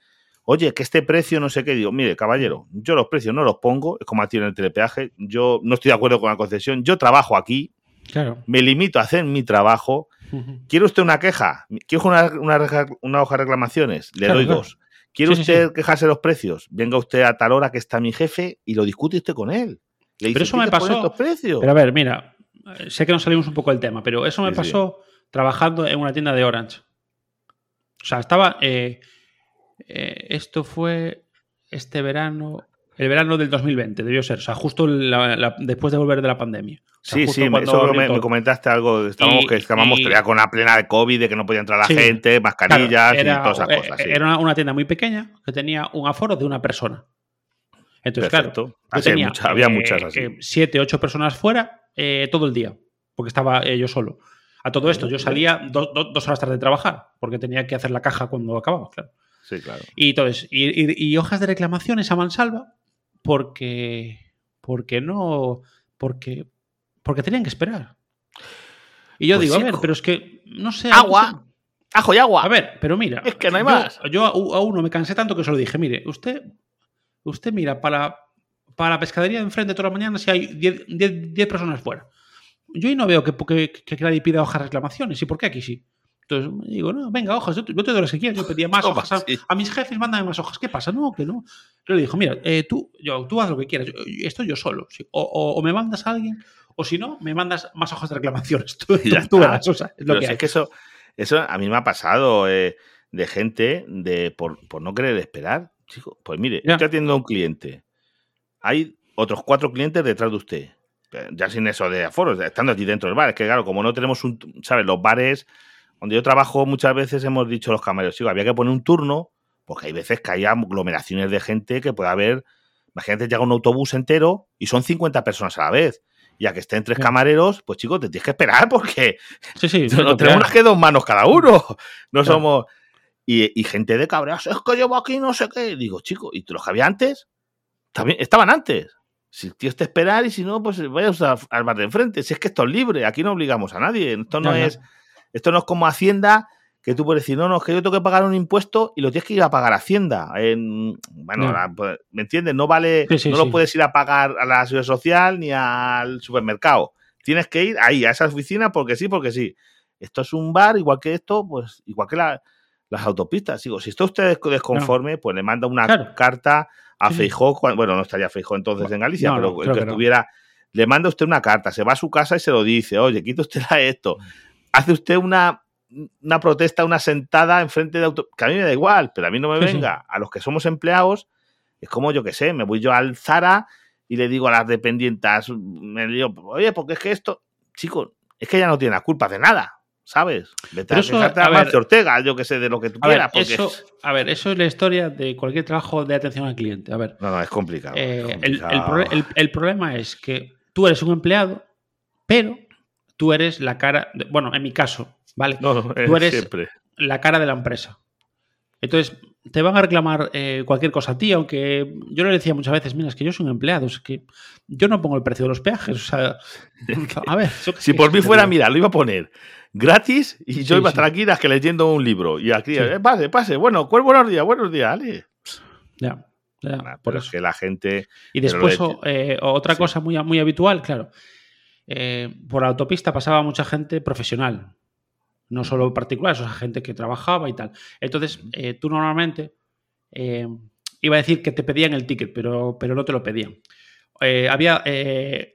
oye, que este precio no sé qué, digo, mire, caballero, yo los precios no los pongo, es como a ti en el telepeaje, yo no estoy de acuerdo con la concesión, yo trabajo aquí, claro. me limito a hacer mi trabajo, ¿quiere usted una queja? ¿Quiere una, una, hoja de reclamaciones? Le doy dos. ¿Quiere usted quejarse de los precios? Venga usted a tal hora que está mi jefe y lo discute usted con él. Le pero eso me pasó. Estos precios? Pero a ver, mira, sé que nos salimos un poco del tema, pero eso me pasó trabajando en una tienda de Orange. O sea, estaba. Eh, eh, esto fue este verano, el verano del 2020, debió ser, o sea, justo después de volver de la pandemia. sí, sí, eso me, comentaste algo, estábamos que estábamos con la plena de COVID, de que no podía entrar la gente, mascarillas y todas esas eh, cosas. Era una tienda muy pequeña que tenía un aforo de una persona. Entonces, claro, había muchas así. Eh, siete, ocho personas fuera todo el día, porque estaba yo solo. A todo esto, yo salía dos horas tarde de trabajar, porque tenía que hacer la caja cuando acababa, claro. Sí, claro. Y entonces, y, hojas de reclamaciones a mansalva porque, porque no, porque, porque tenían que esperar. Y yo pues digo, a ver, pero es que, no sé. Agua. Ajo y agua. A ver, pero mira. Es que no hay más. Yo a uno me cansé tanto que se lo dije, mire, usted, usted mira, para, para la pescadería de enfrente toda la mañana si hay 10 personas fuera. Yo ahí no veo que, que, que nadie pida hojas de reclamaciones. ¿Y por qué aquí sí? Entonces digo, no, venga, hojas, yo te, doy las que quieras. Yo pedía más hojas. A, mis jefes, mándame más hojas. ¿Qué pasa? No, que no. Yo le dijo, mira, eh, tú, yo, tú haz lo que quieras. Yo, estoy yo solo. O, me mandas a alguien, o si no, me mandas más hojas de reclamaciones. Tú, tú, verás, o sea, es lo que, es que eso, eso a mí me ha pasado eh, de gente de por, no querer esperar. Chico, pues mire, estoy atiendo a un cliente. Hay otros cuatro clientes detrás de usted. Ya sin eso de aforos, estando aquí dentro del bar. Es que, claro, como no tenemos un. ¿Sabes? Los bares donde yo trabajo muchas veces hemos dicho los camareros, sí, había que poner un turno, porque hay veces que hay aglomeraciones de gente que puede haber, imagínate, llega un autobús entero y son 50 personas a la vez. Ya que estén tres camareros, pues chicos, te tienes que esperar porque sí, sí, no, tenemos que dos manos cada uno. No somos. Y, gente de cabreas, es que llevo aquí no sé qué. Digo, chicos, ¿y los que había antes? También estaban antes. Si tienes que esperar y si no, pues vayas al bar de enfrente. Si es que esto es libre, aquí no obligamos a nadie. Esto no es esto no es como Hacienda, que tú puedes decir, no, no, es que yo tengo que pagar un impuesto y lo tienes que ir a pagar a Hacienda. bueno, pues, ¿me entiendes? No vale, no lo puedes ir a pagar a la seguridad social ni al supermercado. Tienes que ir ahí, a esa oficina, porque sí, porque sí. Esto es un bar, igual que esto, pues igual que las autopistas. Digo, si está usted desconforme, pues le manda una carta a Feijó, bueno, no estaría Feijó entonces en Galicia, pero que, estuviera, le manda usted una carta, se va a su casa y se lo dice, oye, quita usted esto hace usted una, una protesta, una sentada enfrente de auto, que a mí me da igual, pero a mí no me venga. A los que somos empleados, es como yo que sé, me voy yo al Zara y le digo a las dependientas, me digo, oye, porque es que esto, chico, es que ella no tiene la culpa de nada. ¿Sabes? Vete a, eso, a, Ortega, yo que sé, de lo que tú quieras. eso, a ver, eso es la historia de cualquier trabajo de atención al cliente. A ver. No, no, es complicado. Eh, el, problema es que tú eres un empleado, pero tú eres la cara, bueno, en mi caso, ¿vale? tú eres la cara de la empresa. Entonces, te van a reclamar eh, cualquier cosa a ti, aunque yo le decía muchas veces, mira, es que yo soy un empleado, es que yo no pongo el precio de los peajes, o sea, a ver. si por mí fuera, mira, lo iba a poner gratis y yo iba a estar aquí que leyendo un libro y aquí, eh, pase, pase, bueno, buenos días, buenos días, Ale. Ya. Ya, pero es que la gente. Y después, eh, otra cosa muy, muy habitual, claro. Eh, por la autopista pasaba mucha gente profesional, no solo particular, o sea, gente que trabajaba y tal. Entonces, eh, tú normalmente eh, iba a decir que te pedían el ticket, pero, pero no te lo pedían. había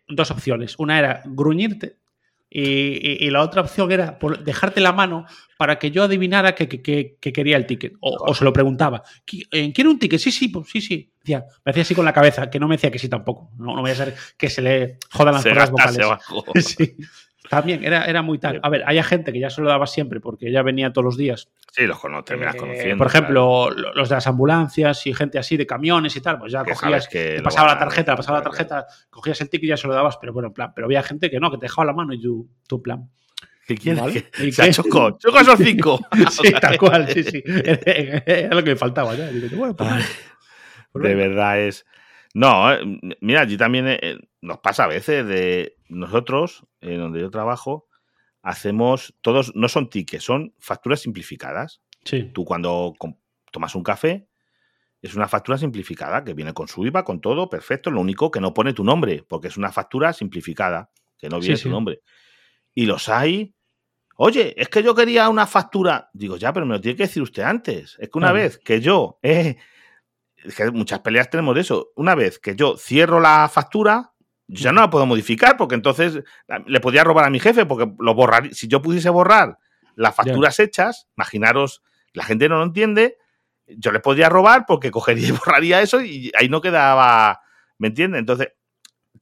dos opciones. Una era gruñirte y, la otra opción era dejarte la mano para que yo adivinara que, quería el ticket. O, se lo preguntaba. Eh, ¿Quiere un ticket? Sí, sí, pues, sí, sí. Decía, me hacía así con la cabeza, que no me decía que sí tampoco. No, no voy a ser que se le jodan las cosas vocales. También, era, era muy tal. A ver, hay gente que ya se lo daba siempre porque ya venía todos los días. Sí, los cono terminas Eh, conociendo. por ejemplo, lo- los de las ambulancias y gente así de camiones y tal, pues ya Que cogías, que te pasaba la a tarjeta, pasaba la tarjeta, cogías el ticket y ya se lo dabas, pero bueno, en plan, pero había gente que no, que te dejaba la mano y tú, tu plan. ¿Qué quieres? ¿Vale? Que ¿Y sea qué? choco. Choco esos cinco. Sí, tal cual, sí, sí. Era lo que me faltaba ya. Digo, bueno, pues, Ay, pues de verdad es. No, eh, mira, allí también eh, nos pasa a veces de nosotros, en donde yo trabajo, hacemos todos, no son tickets, son facturas simplificadas. Sí. Tú cuando tomas un café, es una factura simplificada que viene con su IVA, con todo, perfecto. Lo único que no pone tu nombre, porque es una factura simplificada, que no viene sí. tu nombre. Y los hay. Oye, es que yo quería una factura. Digo, ya, pero me lo tiene que decir usted antes. Es que una vez que yo. eh, es que muchas peleas tenemos de eso. Una vez que yo cierro la factura, ya no la puedo modificar, porque entonces le podía robar a mi jefe, porque lo borrar. Si yo pudiese borrar las facturas hechas, imaginaros, la gente no lo entiende, yo le podría robar porque cogería y borraría eso y ahí no quedaba. ¿Me entiendes? Entonces,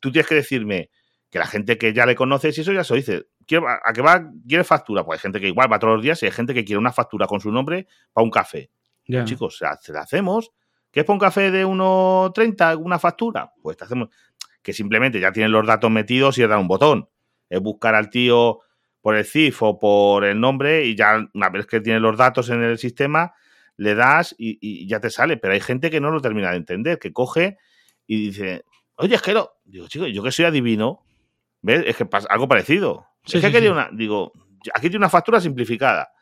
tú tienes que decirme que la gente que ya le conoces y eso ya se lo dice. ¿Quiere- ¿A qué va? ¿Quiere factura? Pues hay gente que igual va todos los días y hay gente que quiere una factura con su nombre para un café. Ya. Chicos, se la, se la hacemos. ¿Qué es para un café de 1,30 una factura? Pues te hacemos. Que simplemente ya tienen los datos metidos y le dan un botón. Es buscar al tío por el CIF o por el nombre y ya una vez que tienes los datos en el sistema, le das y, y ya te sale. Pero hay gente que no lo termina de entender, que coge y dice, oye, es que no. Digo, chico, yo que soy adivino, ¿ves? Es que pasa algo parecido. Sí, es que sí, quería sí. una. Digo, aquí tiene una factura simplificada.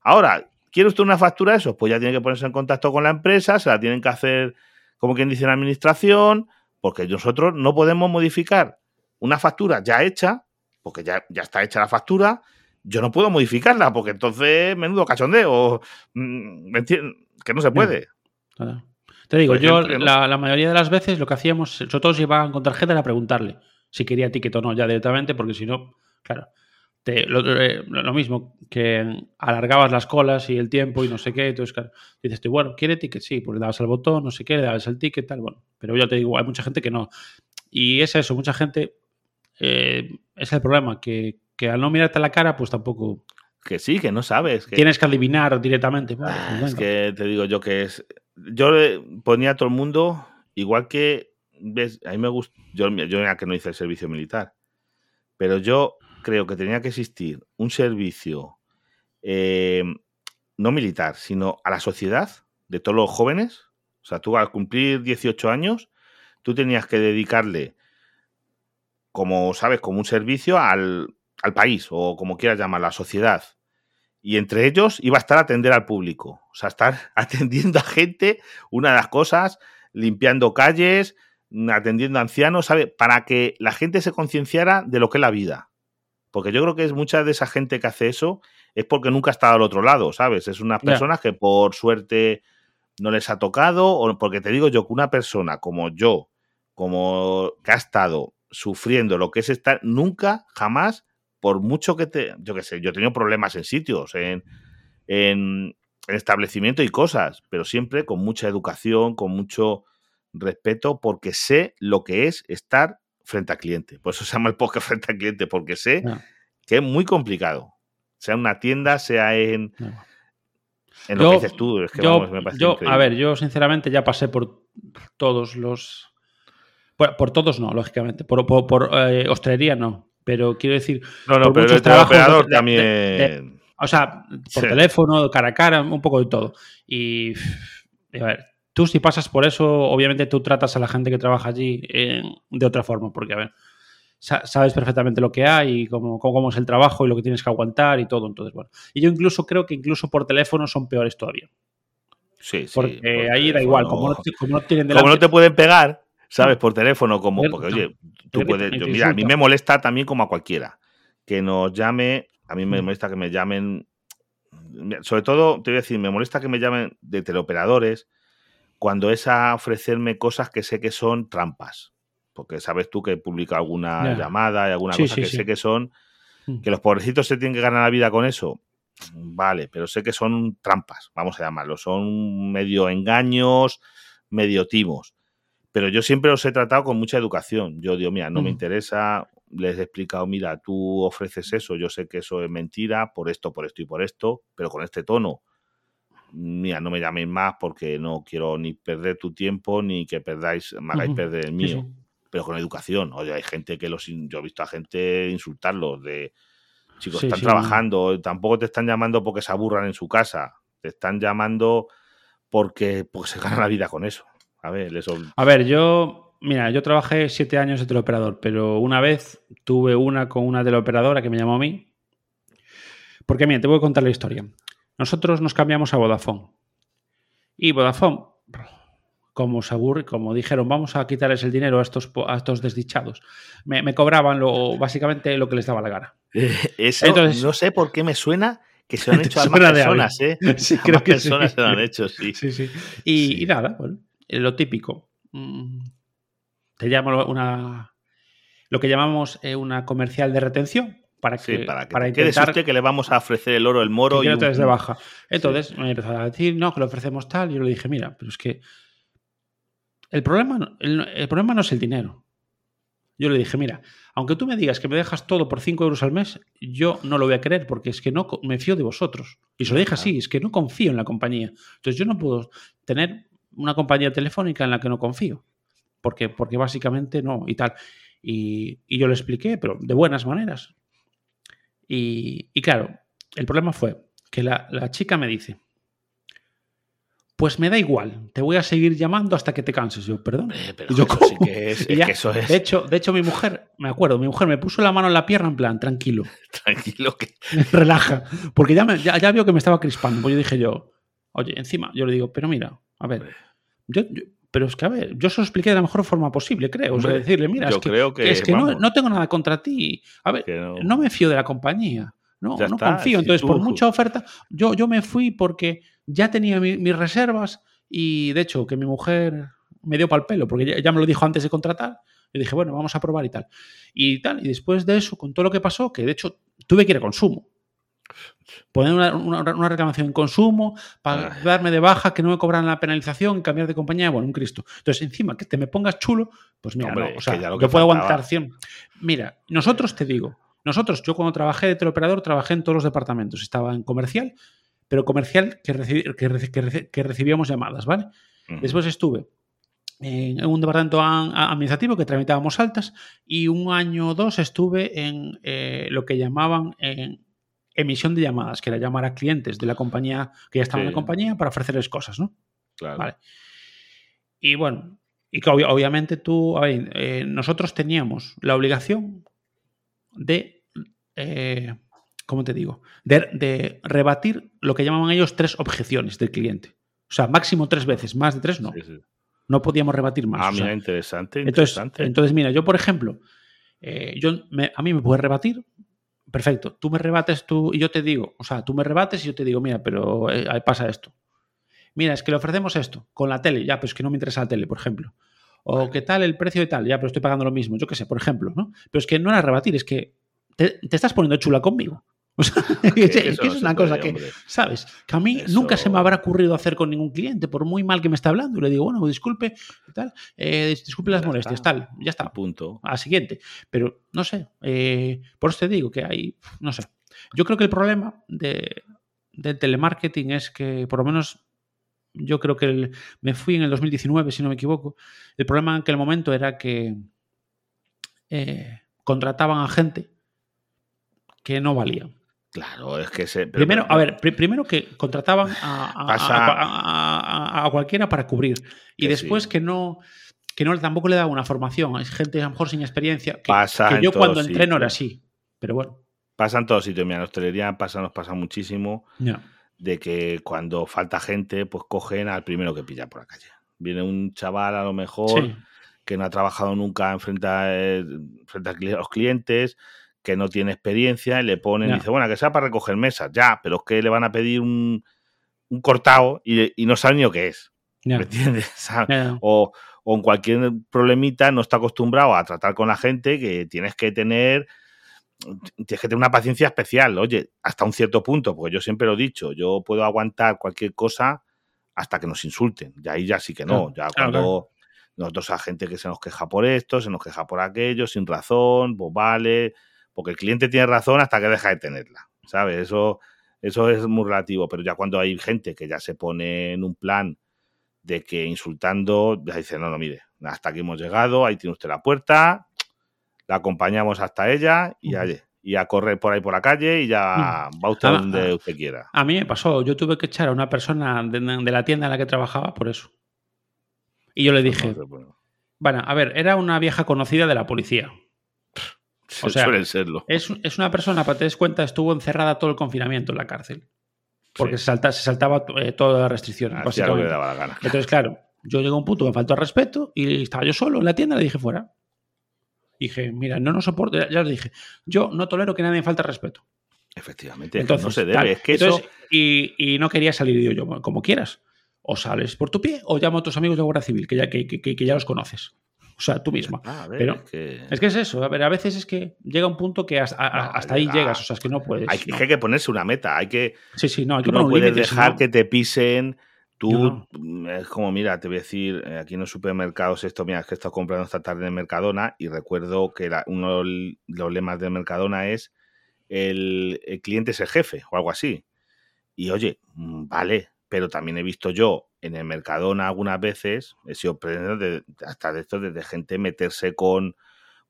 Ahora, ¿quiere usted una factura de eso? Pues ya tiene que ponerse en contacto con la empresa, se la tienen que hacer, como quien dice, en administración, porque nosotros no podemos modificar una factura ya hecha, porque ya, ya está hecha la factura, yo no puedo modificarla, porque entonces, menudo cachondeo, mm. Que no se puede. Claro. Te digo, yo la, la mayoría de las veces lo que hacíamos, sobre todo si llevaban con tarjeta, era preguntarle si quería ticket o no, ya directamente, porque si no, claro, te- lo, eh, lo mismo, que alargabas las colas y el tiempo y no sé qué, entonces, claro, dices tú, bueno, ¿quiere ticket? Sí, pues le dabas al botón, no sé qué, le dabas el ticket, tal, bueno, pero ya te digo, hay mucha gente que no. Y es eso, mucha gente, eh, es el problema, que, que al no mirarte a la cara, pues tampoco Que sí, que no sabes. Que, tienes que adivinar directamente. Vale, Ah, es que te digo yo que es. Yo le ponía a todo el mundo, igual que. ¿Ves? A mí me gusta. Yo, yo era que no hice el servicio militar. Pero yo creo que tenía que existir un servicio eh, no militar, sino a la sociedad de todos los jóvenes. O sea, tú al cumplir 18 años, tú tenías que dedicarle, como sabes, como un servicio al, al país o como quieras llamar, la sociedad. Y entre ellos iba a estar atender al público. O sea, estar atendiendo a gente, una de las cosas, limpiando calles, atendiendo a ancianos, ¿sabe? Para que la gente se concienciara de lo que es la vida. Porque yo creo que es mucha de esa gente que hace eso es porque nunca ha estado al otro lado, ¿sabes? Es unas personas que por suerte no les ha tocado, o porque te digo yo que una persona como yo, como que ha estado sufriendo lo que es estar, nunca, jamás, por mucho que te, yo qué sé, yo he tenido problemas en sitios, en, en, en establecimiento y cosas, pero siempre con mucha educación, con mucho respeto, porque sé lo que es estar frente al cliente. Por eso se llama el podcast frente al cliente, porque sé que es muy complicado. Sea en una tienda, sea en, en lo Yo- que dices tú. Es que yo, vamos, me parece yo, a ver, yo sinceramente ya pasé por todos los. Bueno, por todos no, lógicamente. Por, por, por, eh, hostelería no. Pero quiero decir, no, no, por pero el operador de- de- también. de- o sea, por Sí. teléfono, cara a cara, un poco de todo. Y, a ver, tú si pasas por eso, obviamente tú tratas a la gente que trabaja allí eh, de otra forma, porque, a ver, sa- sabes perfectamente lo que hay y cómo, cómo, cómo es el trabajo y lo que tienes que aguantar y todo. Entonces, bueno. Y yo incluso creo que incluso por teléfono son peores todavía. sí, sí. Porque por ahí da igual, como no, como no tienen Como no te pueden pegar, ¿sabes? Por teléfono, como. Porque, oye, tú puedes. yo- mira, a mí me molesta también como a cualquiera. Que nos llame. A mí me Mm. molesta que me llamen. Sobre todo, te voy a decir, me molesta que me llamen de teleoperadores cuando es a ofrecerme cosas que sé que son trampas. Porque sabes tú que publica alguna llamada y alguna Sí, cosa sí, que sí. sé que son. Mm. Que los pobrecitos se tienen que ganar la vida con eso. Vale, pero sé que son trampas, vamos a llamarlo. Son medio engaños, medio timos. Pero yo siempre los he tratado con mucha educación. Yo digo, mira, no me Mm. interesa, les he explicado, mira, tú ofreces eso, yo sé que eso es mentira, por esto, por esto y por esto, pero con este tono. Mira, no me llaméis más porque no quiero ni perder tu tiempo ni que perdáis, me hagáis perder el mío. Pero con educación. Oye, hay gente que los. Yo he visto a gente insultarlos de. Chicos, están trabajando, tampoco te están llamando porque se aburran en su casa. Te están llamando porque, porque se gana la vida con eso. A ver, A ver, yo, mira, yo trabajé siete años de teleoperador, pero una vez tuve una con una teleoperadora que me llamó a mí. Porque, mira, te voy a contar la historia. Nosotros nos cambiamos a Vodafone. Y Vodafone, como se como dijeron, vamos a quitarles el dinero a estos, a estos desdichados, me, cobraban lo, básicamente lo que les daba la gana. eso Entonces, no sé por qué me suena que se han hecho a más personas, ¿eh? Sí, creo que personas se lo han hecho, sí. sí, sí. Y, y nada, bueno, eh, lo típico. Mm, te llamo una. Lo que llamamos eh, una comercial de retención. Para que, para que para intentar, que le vamos a ofrecer el oro, el moro y. Un... de baja. Entonces me empezó a decir, no, que le ofrecemos tal. Y yo le dije, mira, pero es que. El problema, el problema no es el dinero. Yo le dije, mira, aunque tú me digas que me dejas todo por 5 euros al mes, yo no lo voy a creer porque es que no me fío de vosotros. Y se lo dije así, es que no confío en la compañía. Entonces yo no puedo tener una compañía telefónica en la que no confío. Porque, porque básicamente no, y tal. Y, yo le expliqué, pero de buenas maneras. Y, claro, el problema fue que la, chica me dice, pues me da igual, te voy a seguir llamando hasta que te canses. Yo, perdón. yo, sí que es, eso es. De hecho, de hecho, mi mujer, me acuerdo, mi mujer me puso la mano en la pierna en plan, tranquilo. tranquilo que. Relaja. Porque ya, ya, ya vio que me estaba crispando. Pues yo dije yo, oye, encima, yo le digo, pero mira, a ver, yo, pero es que, a ver, yo se lo expliqué de la mejor forma posible, creo. o sea, decirle, mira, es que, es que no, tengo nada contra ti. A ver, no. me fío de la compañía. No, no confío. Entonces, por mucha oferta, yo, yo me fui porque ya tenía mis reservas y, de hecho, que mi mujer me dio pal pelo, porque ya, me lo dijo antes de contratar. Y dije, bueno, vamos a probar y tal. Y tal. Y después de eso, con todo lo que pasó, que de hecho tuve que ir a consumo poner una, reclamación en consumo, para darme de baja, que no me cobran la penalización, cambiar de compañía, bueno, un Cristo. Entonces, encima, que te me pongas chulo, pues mira, o sea, yo puedo aguantar 100. Mira, nosotros te digo, nosotros, yo cuando trabajé de teleoperador, trabajé en todos los departamentos. Estaba en comercial, pero comercial que, que, recibíamos llamadas, ¿vale? Después estuve en un departamento administrativo que tramitábamos altas y un año o dos estuve en eh, lo que llamaban en emisión de llamadas, que era llamar a clientes de la compañía que ya estaban en la compañía para ofrecerles cosas, ¿no? Claro. Vale. Y bueno, y que obviamente tú, a ver, eh, nosotros teníamos la obligación de, eh, ¿cómo te digo? De, rebatir lo que llamaban ellos tres objeciones del cliente. O sea, máximo tres veces, más de tres no. No podíamos rebatir más. Ah, mira, interesante, interesante. Entonces, mira, yo, por ejemplo, eh, yo, a mí me puede rebatir perfecto, tú me rebates tú y yo te digo, o sea, tú me rebates y yo te digo, mira, pero eh, pasa esto. Mira, es que le ofrecemos esto con la tele, ya, pues que no me interesa la tele, por ejemplo. O qué tal el precio de tal, ya, pero estoy pagando lo mismo, yo qué sé, por ejemplo, ¿no? Pero es que no era rebatir, es que te estás poniendo chula conmigo. O sea, es, que es una cosa que, ¿sabes? Que a mí nunca se me habrá ocurrido hacer con ningún cliente, por muy mal que me está hablando. Y le digo, bueno, disculpe, tal, eh, disculpe las molestias, tal, ya está. Punto. A siguiente. Pero no sé, eh, por eso te digo que hay, no sé. Yo creo que el problema de, del telemarketing es que, por lo menos, yo creo que me fui en el 2019, si no me equivoco. El problema en aquel momento era que eh, contrataban a gente que no valía. Claro, es que se. primero, a ver, primero que contrataban a, a, cualquiera para cubrir. Y después que no. Que no tampoco le daba una formación. Hay gente a lo mejor sin experiencia. Que, que yo cuando entreno era así. Pero bueno. Pasa en todos sitios. Mira, en hostelería pasa, nos pasa muchísimo. De que cuando falta gente, pues cogen al primero que pilla por la calle. Viene un chaval a lo mejor que no ha trabajado nunca en frente a, eh, frente a los clientes que no tiene experiencia y le ponen, y dice, bueno, que sea para recoger mesas, ya, pero es que le van a pedir un, un cortado y, no sabe ni lo que es. ¿Me entiendes? O, o, en cualquier problemita no está acostumbrado a tratar con la gente que tienes que tener tienes que tener una paciencia especial, oye, hasta un cierto punto, porque yo siempre lo he dicho, yo puedo aguantar cualquier cosa hasta que nos insulten, y ahí ya sí que no, ya cuando Nosotros a gente que se nos queja por esto, se nos queja por aquello, sin razón, pues vale, porque el cliente tiene razón hasta que deja de tenerla, ¿sabes? Eso, eso es muy relativo, pero ya cuando hay gente que ya se pone en un plan de que insultando, ya dice, no, no, mire, hasta aquí hemos llegado, ahí tiene usted la puerta, la acompañamos hasta ella y, y a correr por ahí por la calle y ya va usted donde usted quiera. A mí me pasó, yo tuve que echar a una persona de, la tienda en la que trabajaba por eso. Y yo le dije, bueno, a ver, era una vieja conocida de la policía. O sea, Suelen serlo. Es, una persona, para que te des cuenta, estuvo encerrada todo el confinamiento en la cárcel. Porque se, salta, se, saltaba eh, toda la restricción. Entonces, claro, yo llegué a un punto, me faltó el respeto y estaba yo solo en la tienda y le dije fuera. dije, mira, no nos soporto, ya le dije, yo no tolero que nadie me falte respeto. Efectivamente, entonces, no se debe. es que eso... y, no quería salir yo, yo, como quieras. O sales por tu pie o llamo a tus amigos de Guardia Civil, que ya, que, que, ya los conoces. O sea, tú misma. Ah, Pero es que... es eso. A ver, a veces es que llega un punto que hasta, ahí llegas. O sea, es que no puedes. Hay, que ponerse una meta. Hay que. Sí, sí, no. Hay que no puedes dejar que te pisen Tú, mm, es como, mira, te voy a decir, eh, aquí en los supermercados, esto, mira, es que he estado comprando esta tarde en Mercadona y recuerdo que uno de los lemas de Mercadona es el, cliente es el jefe o algo así. Y oye, mm, vale, pero también he visto yo en el Mercadona algunas veces, he sido de, hasta de esto, de, gente meterse con,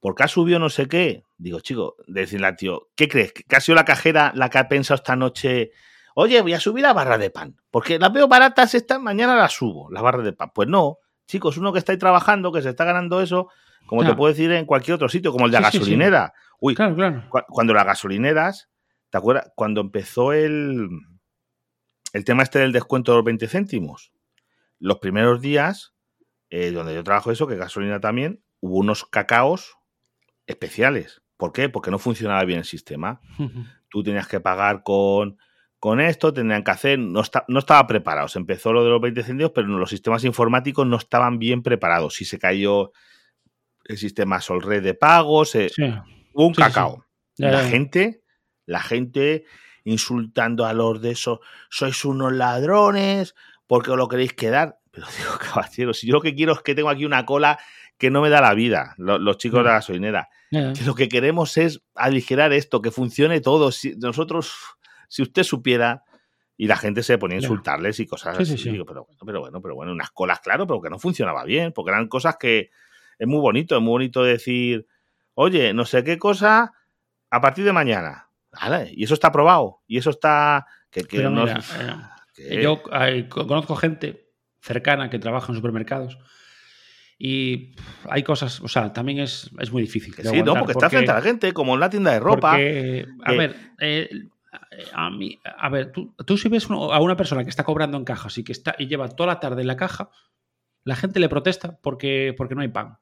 ¿por qué ha subido no sé qué? Digo, chico, decirle al tío, ¿qué crees? ¿Que ha sido la cajera la que ha pensado esta noche Oye, voy a subir la barra de pan, porque las veo baratas esta mañana las subo, la barra de pan. Pues no, chicos, uno que está ahí trabajando, que se está ganando eso, como te puedo decir en cualquier otro sitio, como el de la gasolinera. Uy, claro, claro. cuando las gasolineras, ¿te acuerdas? Cuando empezó el, el tema este del descuento de los 20 céntimos, los primeros días, eh, donde yo trabajo eso, que gasolina también, hubo unos cacaos especiales. ¿Por qué? Porque no funcionaba bien el sistema. Tú tenías que pagar con con esto tendrían que hacer, no, no estaba preparado. Se empezó lo de los 20 centavos, pero los sistemas informáticos no estaban bien preparados. Si se cayó el sistema Solred de pagos, un cacao. la gente, la gente insultando a los de esos, sois unos ladrones, porque os lo queréis quedar. Pero digo, caballero, si yo lo que quiero es que tengo aquí una cola que no me da la vida, los, chicos de la gasolinera. Que lo que queremos es aligerar esto, que funcione todo. Si nosotros si usted supiera y la gente se ponía a insultarles y cosas así. pero bueno, pero bueno, pero bueno, unas colas, claro, pero que no funcionaba bien, porque eran cosas que es muy bonito, es muy bonito decir, oye, no sé qué cosa, a partir de mañana. Y eso está aprobado. Y eso está. Que, eh, Yo conozco gente cercana que trabaja en supermercados. Y hay cosas, o sea, también es, es muy difícil. sí, no, porque, está frente a la gente, como en la tienda de ropa. a ver, eh, a mí, a ver, tú, si ves a una persona que está cobrando en cajas y que está y lleva toda la tarde en la caja, la gente le protesta porque, porque no hay pan.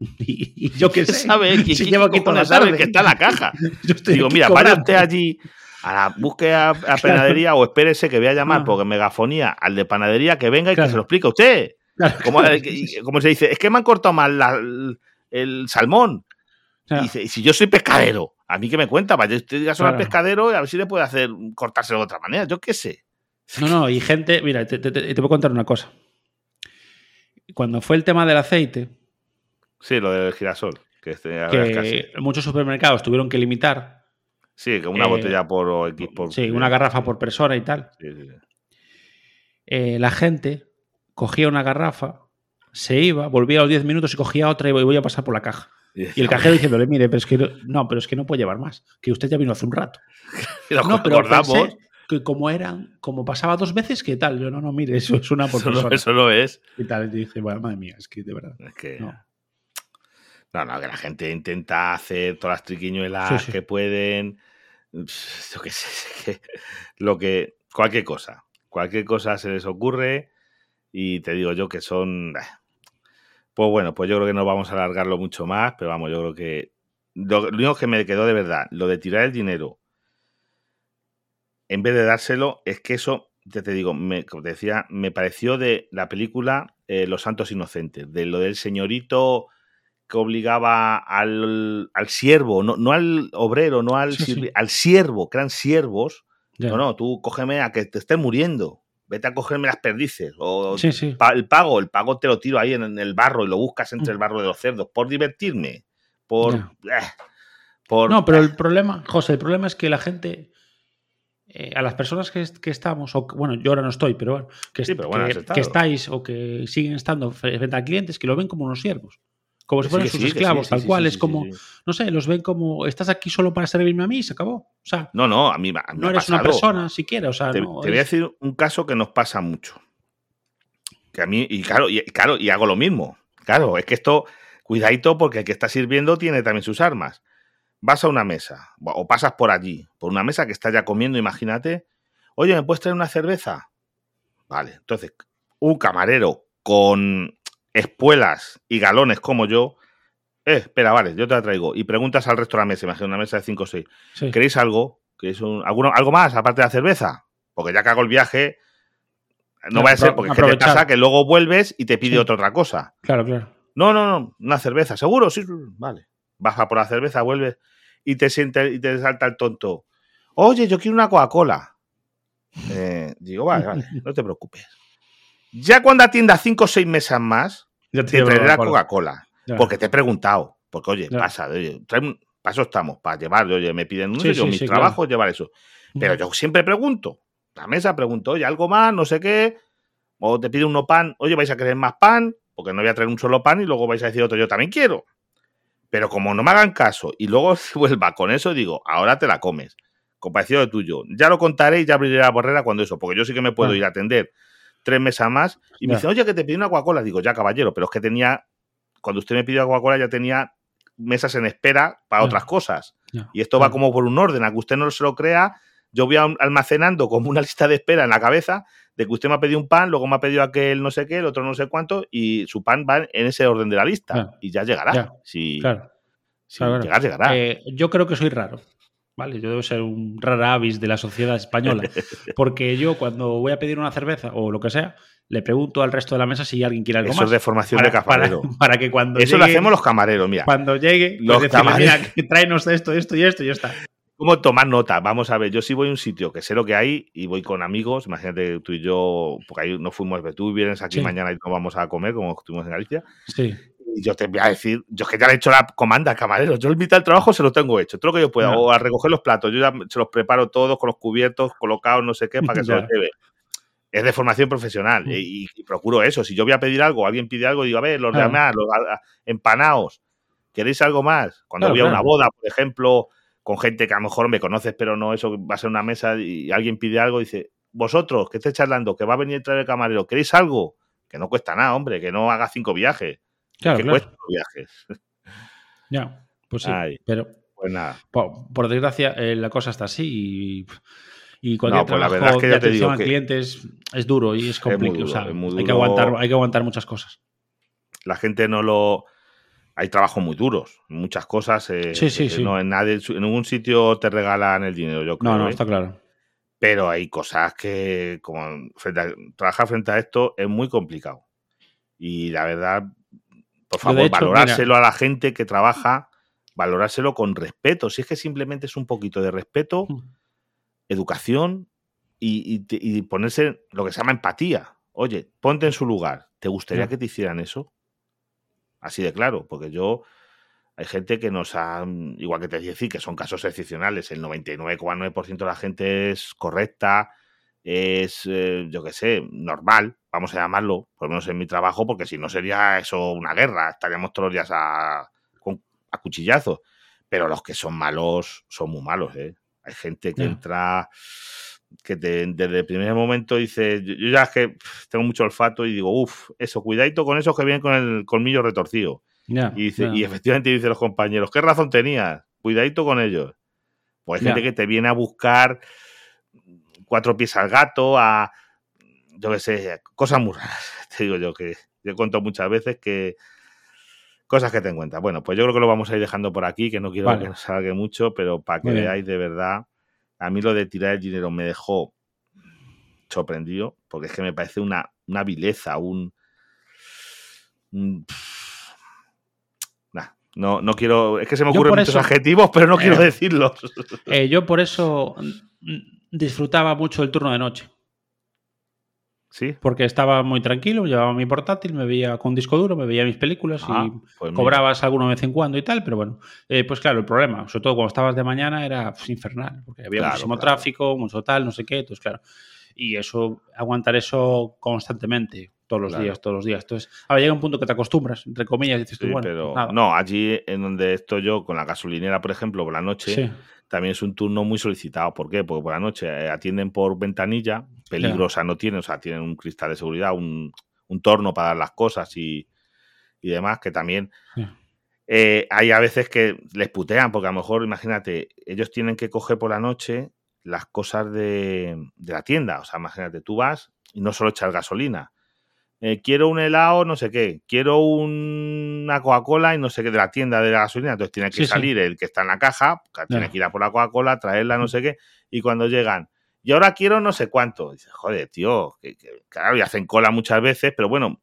Y, yo qué sé, sabe si lleva aquí toda la tarde que está en la caja. Digo, mira, vaya usted allí a la búsqueda a panadería o espérese que voy a llamar ah. porque megafonía al de panadería que venga y que se lo explique a usted. Como, se dice, es que me han cortado mal el salmón. Y dice, y si yo soy pescadero, a mí que me cuenta, vaya usted diga al pescadero y a ver si le puede hacer cortarse de otra manera, yo qué sé. No, no, y gente, mira, te, te, voy a contar una cosa. Cuando fue el tema del aceite. Sí, lo del girasol. Que, este, muchos supermercados tuvieron que limitar. Sí, que una eh, botella por, por, Sí, una garrafa por persona y tal. Sí, sí, eh, la gente cogía una garrafa, se iba, volvía a los 10 minutos y cogía otra y voy a pasar por la caja. Y el cajero diciéndole, mire, pero es que no, pero es que no puede llevar más, que usted ya vino hace un rato. no, pero que como eran, como pasaba dos veces, ¿qué tal? Yo no, no, mire, eso es una por eso, eso lo es. Y tal, y dice, bueno, madre mía, es que de verdad. Es que... No. No. que la gente intenta hacer todas las triquiñuelas que pueden. Yo qué sé, lo que. Cualquier cosa. Cualquier cosa se les ocurre. Y te digo yo que son. Pues bueno, pues yo creo que no vamos a alargarlo mucho más, pero vamos, yo creo que lo, único que me quedó de verdad, lo de tirar el dinero en vez de dárselo, es que eso, ya te digo, me, como te decía, me pareció de la película eh, Los Santos Inocentes, de lo del señorito que obligaba al, al siervo, no, no, al obrero, no al, al siervo, que eran siervos. No, no, tú cógeme a que te estés muriendo. vete a cogerme las perdices. O Sí, el pago, el pago te lo tiro ahí en, en el barro y lo buscas entre Mm. el barro de los cerdos. Por divertirme. Por. Eh, por No, pero eh, el problema, José, el problema es que la gente, eh, a las personas que, est- que estamos, o bueno, yo ahora no estoy, pero bueno, que, Sí, est- pero bueno, que- estáis o que siguen estando fre- frente a clientes que lo ven como unos siervos, como si sí, fueran sus sí, esclavos, sí, tal cual, es como, no sé, los ven como, estás aquí solo para servirme a mí y se acabó. O sea, No, no, a mí, a mí no eres una persona siquiera, o sea, Te, no, te voy a decir un caso que nos pasa mucho. Que a mí, y claro, y, claro, y hago lo mismo. Claro, es que esto, cuidadito, porque el que está sirviendo tiene también sus armas. Vas a una mesa, o pasas por allí, por una mesa que está ya comiendo, imagínate. Oye, ¿me puedes traer una cerveza? Vale, entonces, un camarero con espuelas y galones como yo, eh, espera, vale, yo te la traigo. Y preguntas al resto de la mesa, imagina una mesa de 5 o 6. sí. ¿Queréis algo? ¿Queréis un- alguno, algo más aparte de la cerveza? Porque ya que hago el viaje, no Claro, vaya a ser porque es que te aprovechar. pasa que luego vuelves y te pide Sí. otra, otra cosa. claro, claro. No, no, no, una cerveza, seguro, sí, vale. Vas a por la cerveza, vuelves y te siente y te salta el tonto. Oye, yo quiero una Coca-Cola. Eh, digo, vale, vale, no te preocupes. Ya cuando atienda cinco o seis mesas más, Ya te traeré la Coca-Cola. Porque te he preguntado. Porque, oye, Ya. pasa, oye, trae un- para eso estamos, para llevar, oye, me piden un Sí, sí, mis sí, claro. trabajos, llevar eso. Pero yo siempre pregunto. La mesa pregunto, oye, algo más, no sé qué. O te pide uno pan, oye, vais a querer más pan, porque no voy a traer un solo pan y luego vais a decir otro, yo también quiero. Pero como no me hagan caso y luego vuelva con eso, digo, ahora te la comes. Comparecido de tuyo. Ya lo contaré y ya abriré la borrera cuando eso, porque yo sí que me puedo ir a atender tres mesas más y me Ya. dice, oye, que te pedí una Coca-Cola. Digo, ya, caballero, pero es que tenía, cuando usted me pidió Coca-Cola, ya tenía mesas en espera para otras cosas. Y esto va como por un orden, a que usted no se lo crea, yo voy almacenando como una lista de espera en la cabeza de que usted me ha pedido un pan, luego me ha pedido aquel no sé qué, el otro no sé cuánto, y su pan va en ese orden de la lista. Claro. Y ya llegará. Ya. Si, Claro. si Claro, claro. llegar, llegará. Eh, yo creo que soy raro. ¿Vale? Yo debo ser un rara avis de la sociedad española. Porque yo, cuando voy a pedir una cerveza o lo que sea, le pregunto al resto de la mesa si alguien quiere algo Eso más. es de formación para, de camarero. para- para que cuando Eso lo hacemos los camareros, mira. cuando llegue, pues Los decirle, camareros. mira, que tráenos esto, esto y esto y ya está. ¿Cómo tomar nota? Vamos a ver, yo sí voy a un sitio que sé lo que hay y voy con amigos, imagínate tú y yo, porque ahí no fuimos, tú vienes aquí Sí. mañana y no vamos a comer como estuvimos en Galicia, Sí. Y yo te voy a decir, yo es que ya le he hecho la comanda al camarero, yo el mitad del trabajo se lo tengo hecho, todo lo que yo pueda, o a recoger los platos, yo ya se los preparo todos con los cubiertos colocados, no sé qué, para que se los lleve. Es de formación profesional Mm. y, y procuro eso. Si yo voy a pedir algo, alguien pide algo, digo, a ver, los de Claro. más, los empanados, ¿queréis algo más? Cuando Claro, voy a una boda, por ejemplo, con gente que a lo mejor me conoces, pero no, eso va a ser una mesa y alguien pide algo, dice, vosotros, que estáis charlando, que va a venir a traer el camarero, ¿queréis algo? Que no cuesta nada, hombre, que no haga cinco viajes. Claro, que claro. cuesta viajes. Ya, pues sí. Ay. Pero Pues nada. por, por desgracia, eh, la cosa está así y, y cualquier No, pues la trabajo verdad es que de atención al cliente es, es duro y es complicado. o sea, hay, que aguantar, hay que aguantar muchas cosas. La gente no lo. Hay trabajos muy duros, muchas cosas. eh, Sí, sí, que sí. No, en, nadie, en ningún sitio te regalan el dinero, yo creo. No, no, ¿eh? está claro. Pero hay cosas que, como frente a- trabajar frente a esto es muy complicado. Y la verdad, por favor, hecho, valorárselo a la gente que trabaja, valorárselo con respeto. Si es que simplemente es un poquito de respeto, Mm. educación y, y te- y ponerse lo que se llama empatía. Oye, ponte en su lugar. ¿Te gustaría que te hicieran eso? Así de claro, porque yo. Hay gente que nos ha. Igual que te decía, que son casos excepcionales. El 99,9% de la gente es correcta, es, eh, yo qué sé, normal, vamos a llamarlo, por lo menos en mi trabajo, porque si no sería eso una guerra, estaríamos todos los días a, con- a cuchillazos. Pero los que son malos son muy malos, ¿eh? Hay gente que entra, que te- desde el primer momento dice, yo, ya es que tengo mucho olfato y digo, uff, eso, cuidadito con esos que vienen con el colmillo retorcido. Y, dice, y efectivamente dicen los compañeros, ¿qué razón tenías? Cuidadito con ellos. Pues hay gente que te viene a buscar cuatro pies al gato, a, yo qué sé, cosas muy raras. Te digo yo que yo contado muchas veces que cosas que te encuentras. Bueno, pues yo creo que lo vamos a ir dejando por aquí, que no quiero Vale. que nos salga mucho, pero para que veáis de verdad, a mí lo de tirar el dinero me dejó sorprendido, porque es que me parece una, una vileza, un... un- Nah, no, no quiero. Es que se me ocurren muchos eso- adjetivos, pero no quiero Eh. decirlos. Eh, yo por eso disfrutaba mucho el turno de noche. ¿Sí? Porque estaba muy tranquilo, llevaba mi portátil, me veía con disco duro, me veía mis películas Ah, y pues mira. cobrabas alguno de vez en cuando y tal, pero bueno, eh, pues claro, el problema, sobre todo cuando estabas de mañana, era pues, infernal, porque había Claro, muchísimo claro. tráfico, mucho tal, no sé qué, entonces claro. Y eso, aguantar eso constantemente, todos los Claro. días, todos los días. Entonces, ahora llega un punto que te acostumbras, entre comillas, y dices tú, bueno, pero pues nada. no, allí en donde estoy yo, con la gasolinera, por ejemplo, por la noche, Sí, también es un turno muy solicitado. ¿Por qué? Porque por la noche eh, atienden por ventanilla, peligrosa no tienen, o sea, tienen un cristal de seguridad, un, un torno para dar las cosas y, y demás, que también sí. eh, hay a veces que les putean, porque a lo mejor, imagínate, ellos tienen que coger por la noche las cosas de, de la tienda. O sea, imagínate, tú vas y no solo echas gasolina. Eh, quiero un helado, no sé qué. Quiero un- una Coca-Cola y no sé qué de la tienda de la gasolina. Entonces tiene que Sí, sí. salir el que está en la caja, tiene que ir a por la Coca-Cola, traerla, no sé qué. Y cuando llegan, y ahora quiero no sé cuánto. Dices, joder, tío, que, que- claro, y hacen cola muchas veces, pero bueno,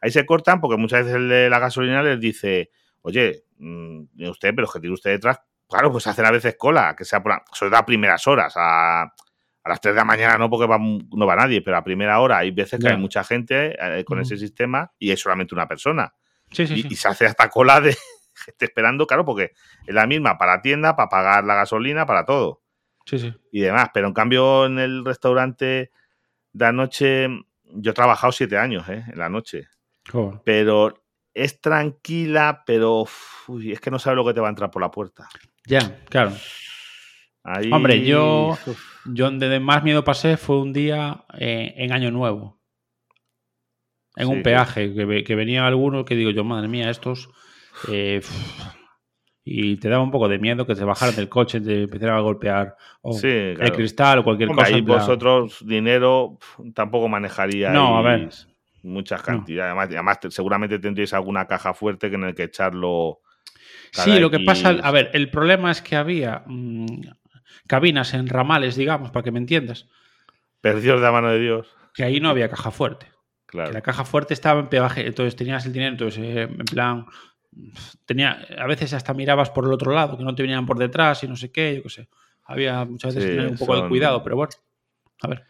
ahí se cortan porque muchas veces el de la gasolina les dice, oye, mm, usted, pero que tiene usted detrás, claro, pues hacen a veces cola, que sea por la- sobre todo a primeras horas, a, a las 3 de la mañana no porque va, no va nadie, pero a primera hora hay veces que hay mucha gente eh, con ese sistema y es solamente una persona. Sí, sí, y, sí. y se hace hasta cola de gente esperando, claro, porque es la misma para la tienda, para pagar la gasolina, para todo sí, sí. y demás. Pero en cambio, en el restaurante de anoche, yo he trabajado siete años, ¿eh? En la noche. Pero es tranquila, pero uy, es que no sabe lo que te va a entrar por la puerta. Ya, claro. Ahí, Hombre, yo- Yo donde más miedo pasé fue un día eh, en Año Nuevo. En Sí, un peaje, que, que venía alguno que digo yo, madre mía, estos... eh, y te daba un poco de miedo que te bajaran del coche, te empezaran a golpear o Sí, el cristal o cualquier Hombre, cosa. ahí plan- vosotros dinero tampoco manejaríais No, a ver. muchas No. cantidades. Además, además, te- seguramente tendréis alguna caja fuerte que en el que echarlo. Sí, lo que pasa, a ver, el problema es que había mm, cabinas en ramales, digamos, para que me entiendas, Perdidos de la mano de Dios. que ahí no había caja fuerte. Claro. Que la caja fuerte estaba en peaje, entonces tenías el dinero, entonces eh, en plan tenía a veces hasta mirabas por el otro lado, que no te venían por detrás y no sé qué, yo qué sé. Había muchas veces Sí, tener un poco de cuidado, pero bueno. A ver,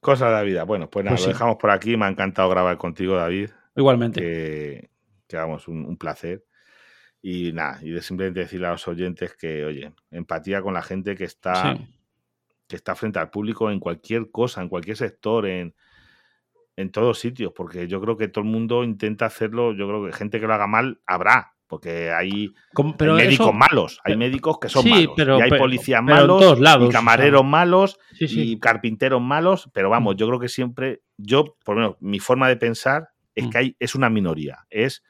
Cosas de la vida. Bueno, pues nada, Pues lo sí. dejamos por aquí. Me ha encantado grabar contigo, David. igualmente. Que, que vamos, un, un placer. Y nada, y de simplemente decirle a los oyentes que, oye, empatía con la gente que está, Sí. que está frente al público en cualquier cosa, en cualquier sector, en, en todos sitios, porque yo creo que todo el mundo intenta hacerlo, yo creo que gente que lo haga mal habrá, porque hay, Como- pero hay médicos eso- malos, hay médicos que son sí, malos, pero- y hay policías pero malos, lados, y camareros malos, sí, sí. y carpinteros malos, pero vamos, Mm. yo creo que siempre, yo, por lo menos, mi forma de pensar es Mm. que hay, es una minoría, es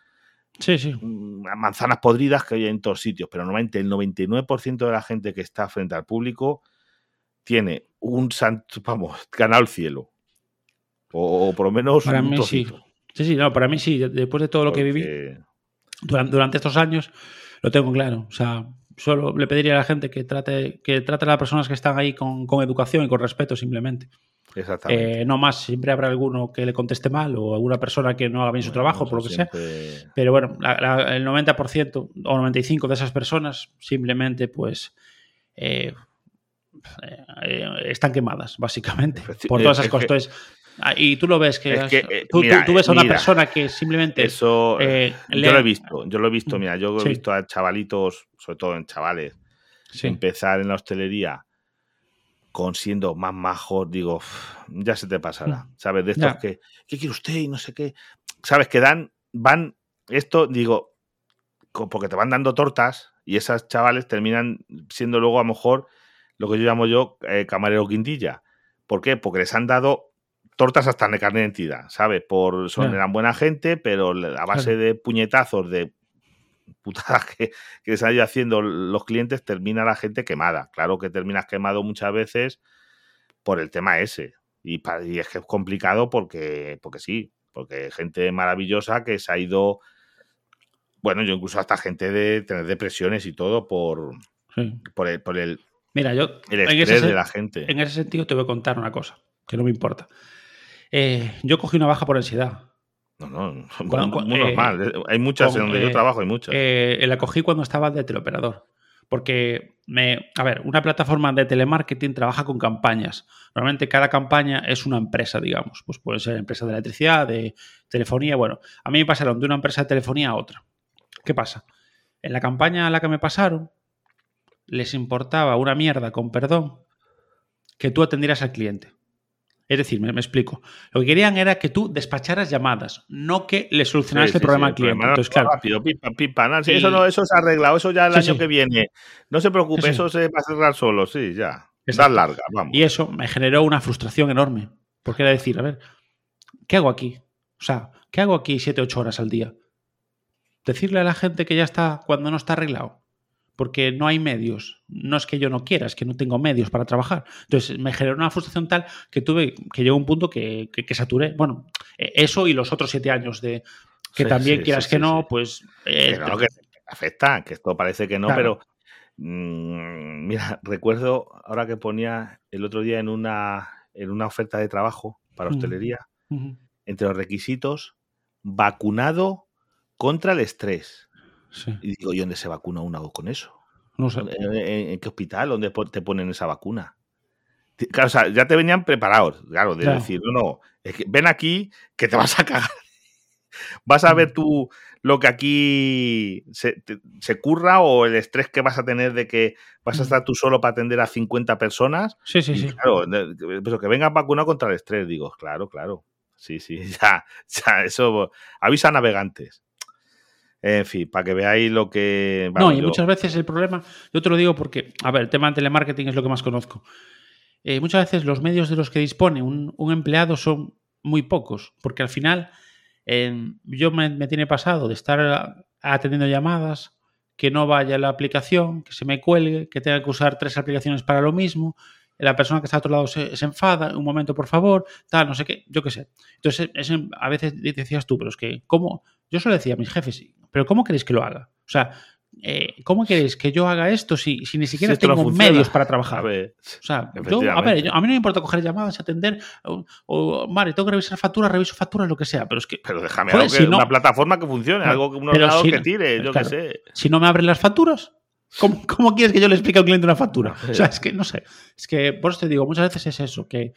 sí, sí. mm, manzanas podridas que hay en todos sitios, pero normalmente el 99% de la gente que está frente al público tiene un santo, vamos, ganado el cielo. O, o por lo menos Para un mí sí. Sí, sí, no, para mí sí. Después de todo lo que viví durante, durante estos años, lo tengo claro. O sea, solo le pediría a la gente que trate, que trate a las personas que están ahí con, con educación y con respeto simplemente. Exactamente. Eh, no más, siempre habrá alguno que le conteste mal o alguna persona que no haga bien su trabajo, por lo que sea. Pero bueno, la- la- el 90% o 95% de esas personas simplemente pues eh, eh, están quemadas, básicamente, por todas es esas cosas. Entonces, y tú lo ves que, es has- que, eh, tú, tú- mira, tú ves a una mira, persona que simplemente Eso eh, yo lo he visto, yo lo he visto, mira, yo he Sí. visto a chavalitos, sobre todo en chavales, Sí. empezar en la hostelería con siendo más majos, digo, "Uf, ya se te pasará, ¿sabes? De estos Ya. que, ¿qué quiere usted? Y no sé qué, ¿sabes? Que dan, van, esto, digo, porque te van dando tortas y esas chavales terminan siendo luego a lo mejor lo que yo llamo yo eh, camarero quintilla. ¿Por qué? Porque les han dado tortas hasta de carne de entidad, ¿sabes? Por, son, eran buena gente, pero a base Claro. de puñetazos, de putadas que, que les han ido haciendo los clientes, termina la gente quemada. Claro que terminas quemado muchas veces por el tema ese. Y, es que es complicado porque, porque sí, porque gente maravillosa que se ha ido, bueno, yo incluso hasta gente de tener depresiones y todo por, sí. por, el, por el, Mira, yo el en, estrés ese, de la gente. en ese sentido te voy a contar una cosa, que no me importa. Eh, yo cogí una baja por ansiedad. No, no, Cuando- muy eh, normal. Hay muchas con, en donde yo eh, trabajo, hay muchas. La cogí cuando estaba de teleoperador. Porque, me, a ver, una plataforma de telemarketing trabaja con campañas. Normalmente cada campaña es una empresa, digamos. Pues puede ser empresa de electricidad, de telefonía. Bueno, a mí me pasaron de una empresa de telefonía a otra. ¿Qué pasa? En la campaña a la que me pasaron, les importaba una mierda, con perdón, que tú atendieras al cliente. Es decir, me, explico. Lo que querían era que tú despacharas llamadas, no que le solucionaras el problema al cliente. Entonces, claro. Rápido, eso, no, eso se ha arreglado, eso ya el año que viene. No se preocupe, eso se va a cerrar solo, sí, ya. Es larga, vamos. Y eso me generó una frustración enorme. Porque era decir, a ver, ¿qué hago aquí? O sea, ¿qué hago aquí 7, 8 horas al día? Decirle a la gente que ya está cuando no está arreglado porque no hay medios. No es que yo no quiera, es que no tengo medios para trabajar. Entonces me generó una frustración tal que tuve, que llegó un punto que, que, saturé. Bueno, eso y los otros siete años de que también quieras que no, pues... Eh, que afecta, que esto parece que no, pero... Mm, mira, recuerdo ahora que ponía el otro día en una, en una oferta de trabajo para hostelería, entre los requisitos, vacunado contra el estrés. Y digo, ¿y dónde se vacuna uno con eso? No sé. ¿En, qué hospital? ¿Dónde te ponen esa vacuna? Claro, o sea, ya te venían preparados, claro, de decir, no, no, ven aquí que te vas a cagar. vas a ver tú lo que aquí se, curra o el estrés que vas a tener de que vas a estar tú solo para atender a 50 personas. Sí, sí, sí. Claro, pero que vengas vacunado contra el estrés, digo, claro, claro. Sí, sí, ya, ya, eso avisa navegantes. En fin, para que veáis lo que... no, y muchas veces el problema, yo te lo digo porque, a ver, el tema de telemarketing es lo que más conozco. Eh, muchas veces los medios de los que dispone un, empleado son muy pocos, porque al final yo me, me, tiene pasado de estar atendiendo llamadas, que no vaya la aplicación, que se me cuelgue, que tenga que usar tres aplicaciones para lo mismo, la persona que está a otro lado se, enfada, un momento por favor, tal, no sé qué, yo qué sé. Entonces, a veces decías tú, pero es que, ¿cómo? Yo solo decía a mis jefes, pero ¿cómo queréis que lo haga? O sea, eh, ¿cómo queréis que yo haga esto si, ni siquiera tengo medios para trabajar? A ver, o sea, a, ver a mí no me importa coger llamadas, atender, o, vale, tengo que revisar facturas, reviso facturas, lo que sea, pero es que... Pero déjame una plataforma que funcione, algo que un ordenador que tire, yo qué sé. Si no me abren las facturas, ¿cómo, quieres que yo le explique a un cliente una factura? O sea, es que no sé, es que por eso te digo, muchas veces es eso, que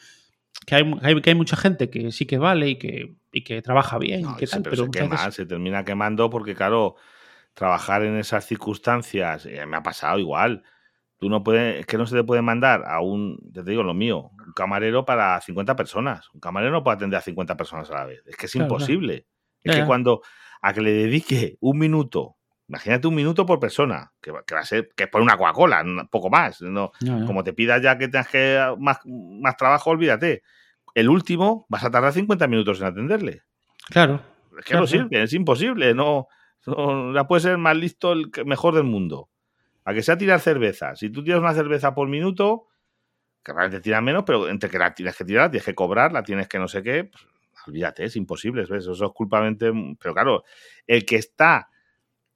que hay, que hay mucha gente que sí que vale y que, y que trabaja bien. que tal, pero, se, quema, se termina quemando porque, claro, trabajar en esas circunstancias, eh, me ha pasado igual. Tú no puedes, es que no se te puede mandar a un, te digo lo mío, un camarero para 50 personas. Un camarero no puede atender a 50 personas a la vez. Es que es imposible. Es que cuando a que le dedique un minuto, imagínate un minuto por persona, que, va a ser, que es por una Coca-Cola, poco más. No, Como te pidas ya que tengas que más, más trabajo, olvídate el último vas a tardar 50 minutos en atenderle. Claro. Es que no sirve, es imposible. No, ya puede ser más listo el mejor del mundo. A que sea tirar cerveza. Si tú tiras una cerveza por minuto, que realmente tiras menos, pero entre que la tienes que tirar, tienes que cobrar, la tienes que no sé qué, pues, olvídate, es imposible. Eso es culpamente. Pero claro, el que está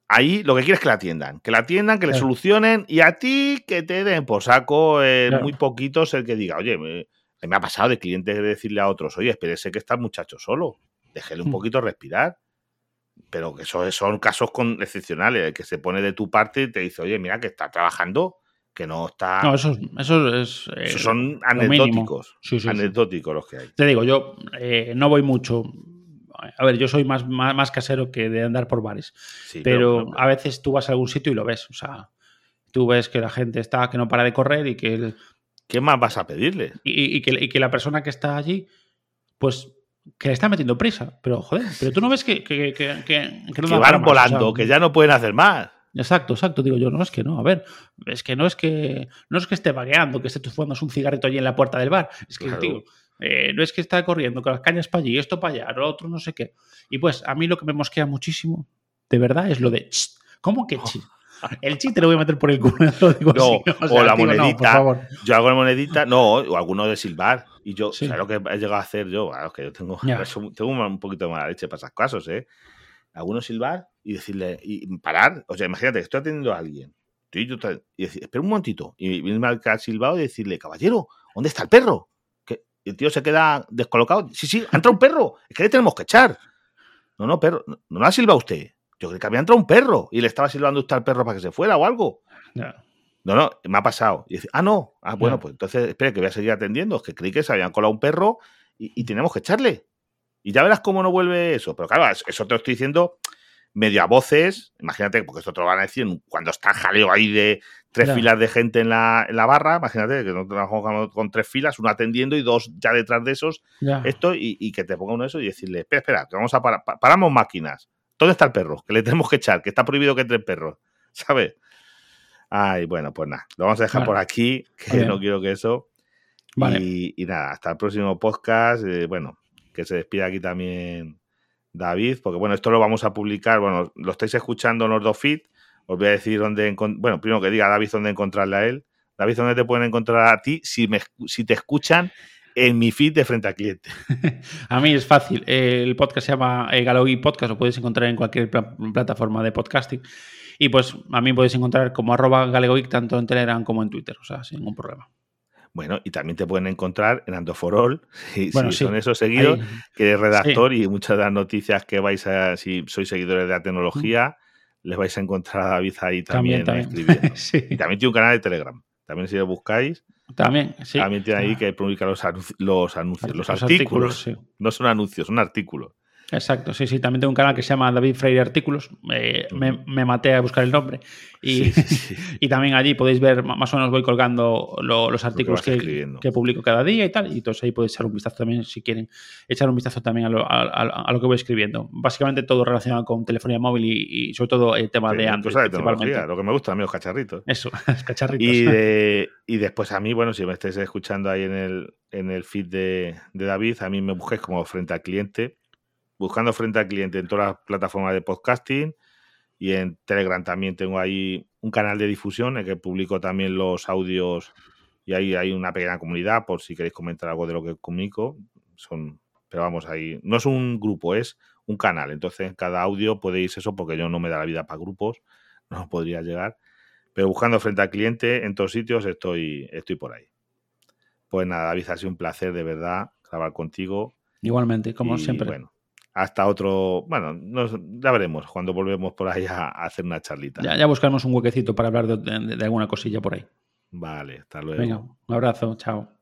ahí lo que quiere es que la atiendan, que la atiendan, que le solucionen y a ti que te den por saco eh, muy poquitos el que diga, oye, me, me ha pasado de clientes decirle a otros, oye, espérese que está el muchacho solo, déjele un hmm. poquito respirar. Pero que eso son casos con, excepcionales, el que se pone de tu parte y te dice, oye, mira que está trabajando, que no está. No, eso, eso es. Eh, son anecdóticos. anecdóticos los que hay. Te digo, yo eh, no voy mucho. A ver, yo soy más, más, casero que de andar por bares. pero, a veces tú vas a algún sitio y lo ves. O sea, tú ves que la gente está, que no para de correr y que ¿Qué más vas a pedirle? Y, que, la persona que está allí, pues que le está metiendo prisa. Pero, joder, pero tú no ves que, que, que, van volando, que ya no pueden hacer más. Exacto, exacto. Digo yo, no es que no. A ver, es que no es que no es que esté vagueando, que esté fumando un cigarrito allí en la puerta del bar. Es que, tío, eh, no es que está corriendo con las cañas para allí, esto para allá, lo otro no sé qué. Y pues a mí lo que me mosquea muchísimo, de verdad, es lo de, ¿cómo que El chiste lo voy a meter por el culo. no, o, la monedita. yo hago la monedita, no, o alguno de silbar. Y yo, sí. lo que he llegado a hacer yo? Claro, que yo tengo, tengo un poquito de mala leche para esas cosas, ¿eh? Alguno silbar y decirle, y parar. O sea, imagínate, estoy atendiendo a alguien. Y, decir, espera un momentito. Y viene al silbado y decirle, caballero, ¿dónde está el perro? Que el tío se queda descolocado. Sí, sí, ha entrado un perro. Es que le tenemos que echar. No, no, perro. No, no ha silbado usted. Yo creo que había entrado un perro y le estaba silbando usted al perro para que se fuera o algo. No, no, me ha pasado. Y dice, ah, no. Ah, bueno, pues entonces, espere, que voy a seguir atendiendo. Es que creí que se habían colado un perro y, tenemos que echarle. Y ya verás cómo no vuelve eso. Pero claro, eso te lo estoy diciendo medio a voces. Imagínate, porque esto te lo van a decir cuando está jaleo ahí de tres filas de gente en la, barra. Imagínate que no trabajamos con tres filas, uno atendiendo y dos ya detrás de esos. Esto, y, que te ponga uno de esos y decirle, espera, espera, que vamos a parar. Paramos máquinas. ¿Dónde está el perro? Que le tenemos que echar, que está prohibido que entre el perro. ¿Sabes? Ay, bueno, pues nada, lo vamos a dejar por aquí, que no quiero que eso. Y, nada, hasta el próximo podcast. Eh, bueno, que se despida aquí también David, porque bueno, esto lo vamos a publicar, bueno, lo estáis escuchando en los dos feeds. Os voy a decir dónde, bueno, primero que diga David dónde encontrarle a él. David, ¿dónde te pueden encontrar a ti si, me, si te escuchan en mi feed de frente al cliente? a mí es fácil. El podcast se llama eh, Galogui Podcast, lo puedes encontrar en cualquier plataforma de podcasting. Y pues a mí podéis encontrar como arroba galegoic tanto en Telegram como en Twitter, o sea, sin ningún problema. Bueno, y también te pueden encontrar en Andoforol, si, si son esos seguidos, que eres redactor y muchas de las noticias que vais a, si sois seguidores de la tecnología, les vais a encontrar a David ahí también, escribiendo. Y también tiene un canal de Telegram. También si lo buscáis. También, sí. También tiene ahí que publica los, los anuncios, los, artículos. no son anuncios, son artículos. Exacto, sí, sí. También tengo un canal que se llama David Freire Artículos. me, me, maté a buscar el nombre. Y, y, también allí podéis ver, más o menos voy colgando los artículos que, que, publico cada día y tal. Y entonces ahí podéis echar un vistazo también, si quieren, echar un vistazo también a lo, a, lo que voy escribiendo. Básicamente todo relacionado con telefonía móvil y, sobre todo el tema de Android. lo que me gusta a mí, los cacharritos. Eso, los cacharritos. Y, y después a mí, bueno, si me estáis escuchando ahí en el, en el feed de, de David, a mí me busquéis como frente al cliente buscando frente al cliente en todas las plataformas de podcasting y en Telegram también tengo ahí un canal de difusión en que publico también los audios y ahí hay una pequeña comunidad por si queréis comentar algo de lo que comunico. Son, pero vamos, ahí no es un grupo, es un canal. Entonces, en cada audio podéis eso porque yo no me da la vida para grupos, no podría llegar. Pero buscando frente al cliente en todos sitios estoy, estoy por ahí. Pues nada, David, ha sido un placer de verdad grabar contigo. Igualmente, como siempre. Bueno, hasta otro. Bueno, ya veremos cuando volvemos por ahí a, hacer una charlita. Ya, ya buscaremos un huequecito para hablar de, de alguna cosilla por ahí. Vale, hasta luego. Venga, un abrazo, chao.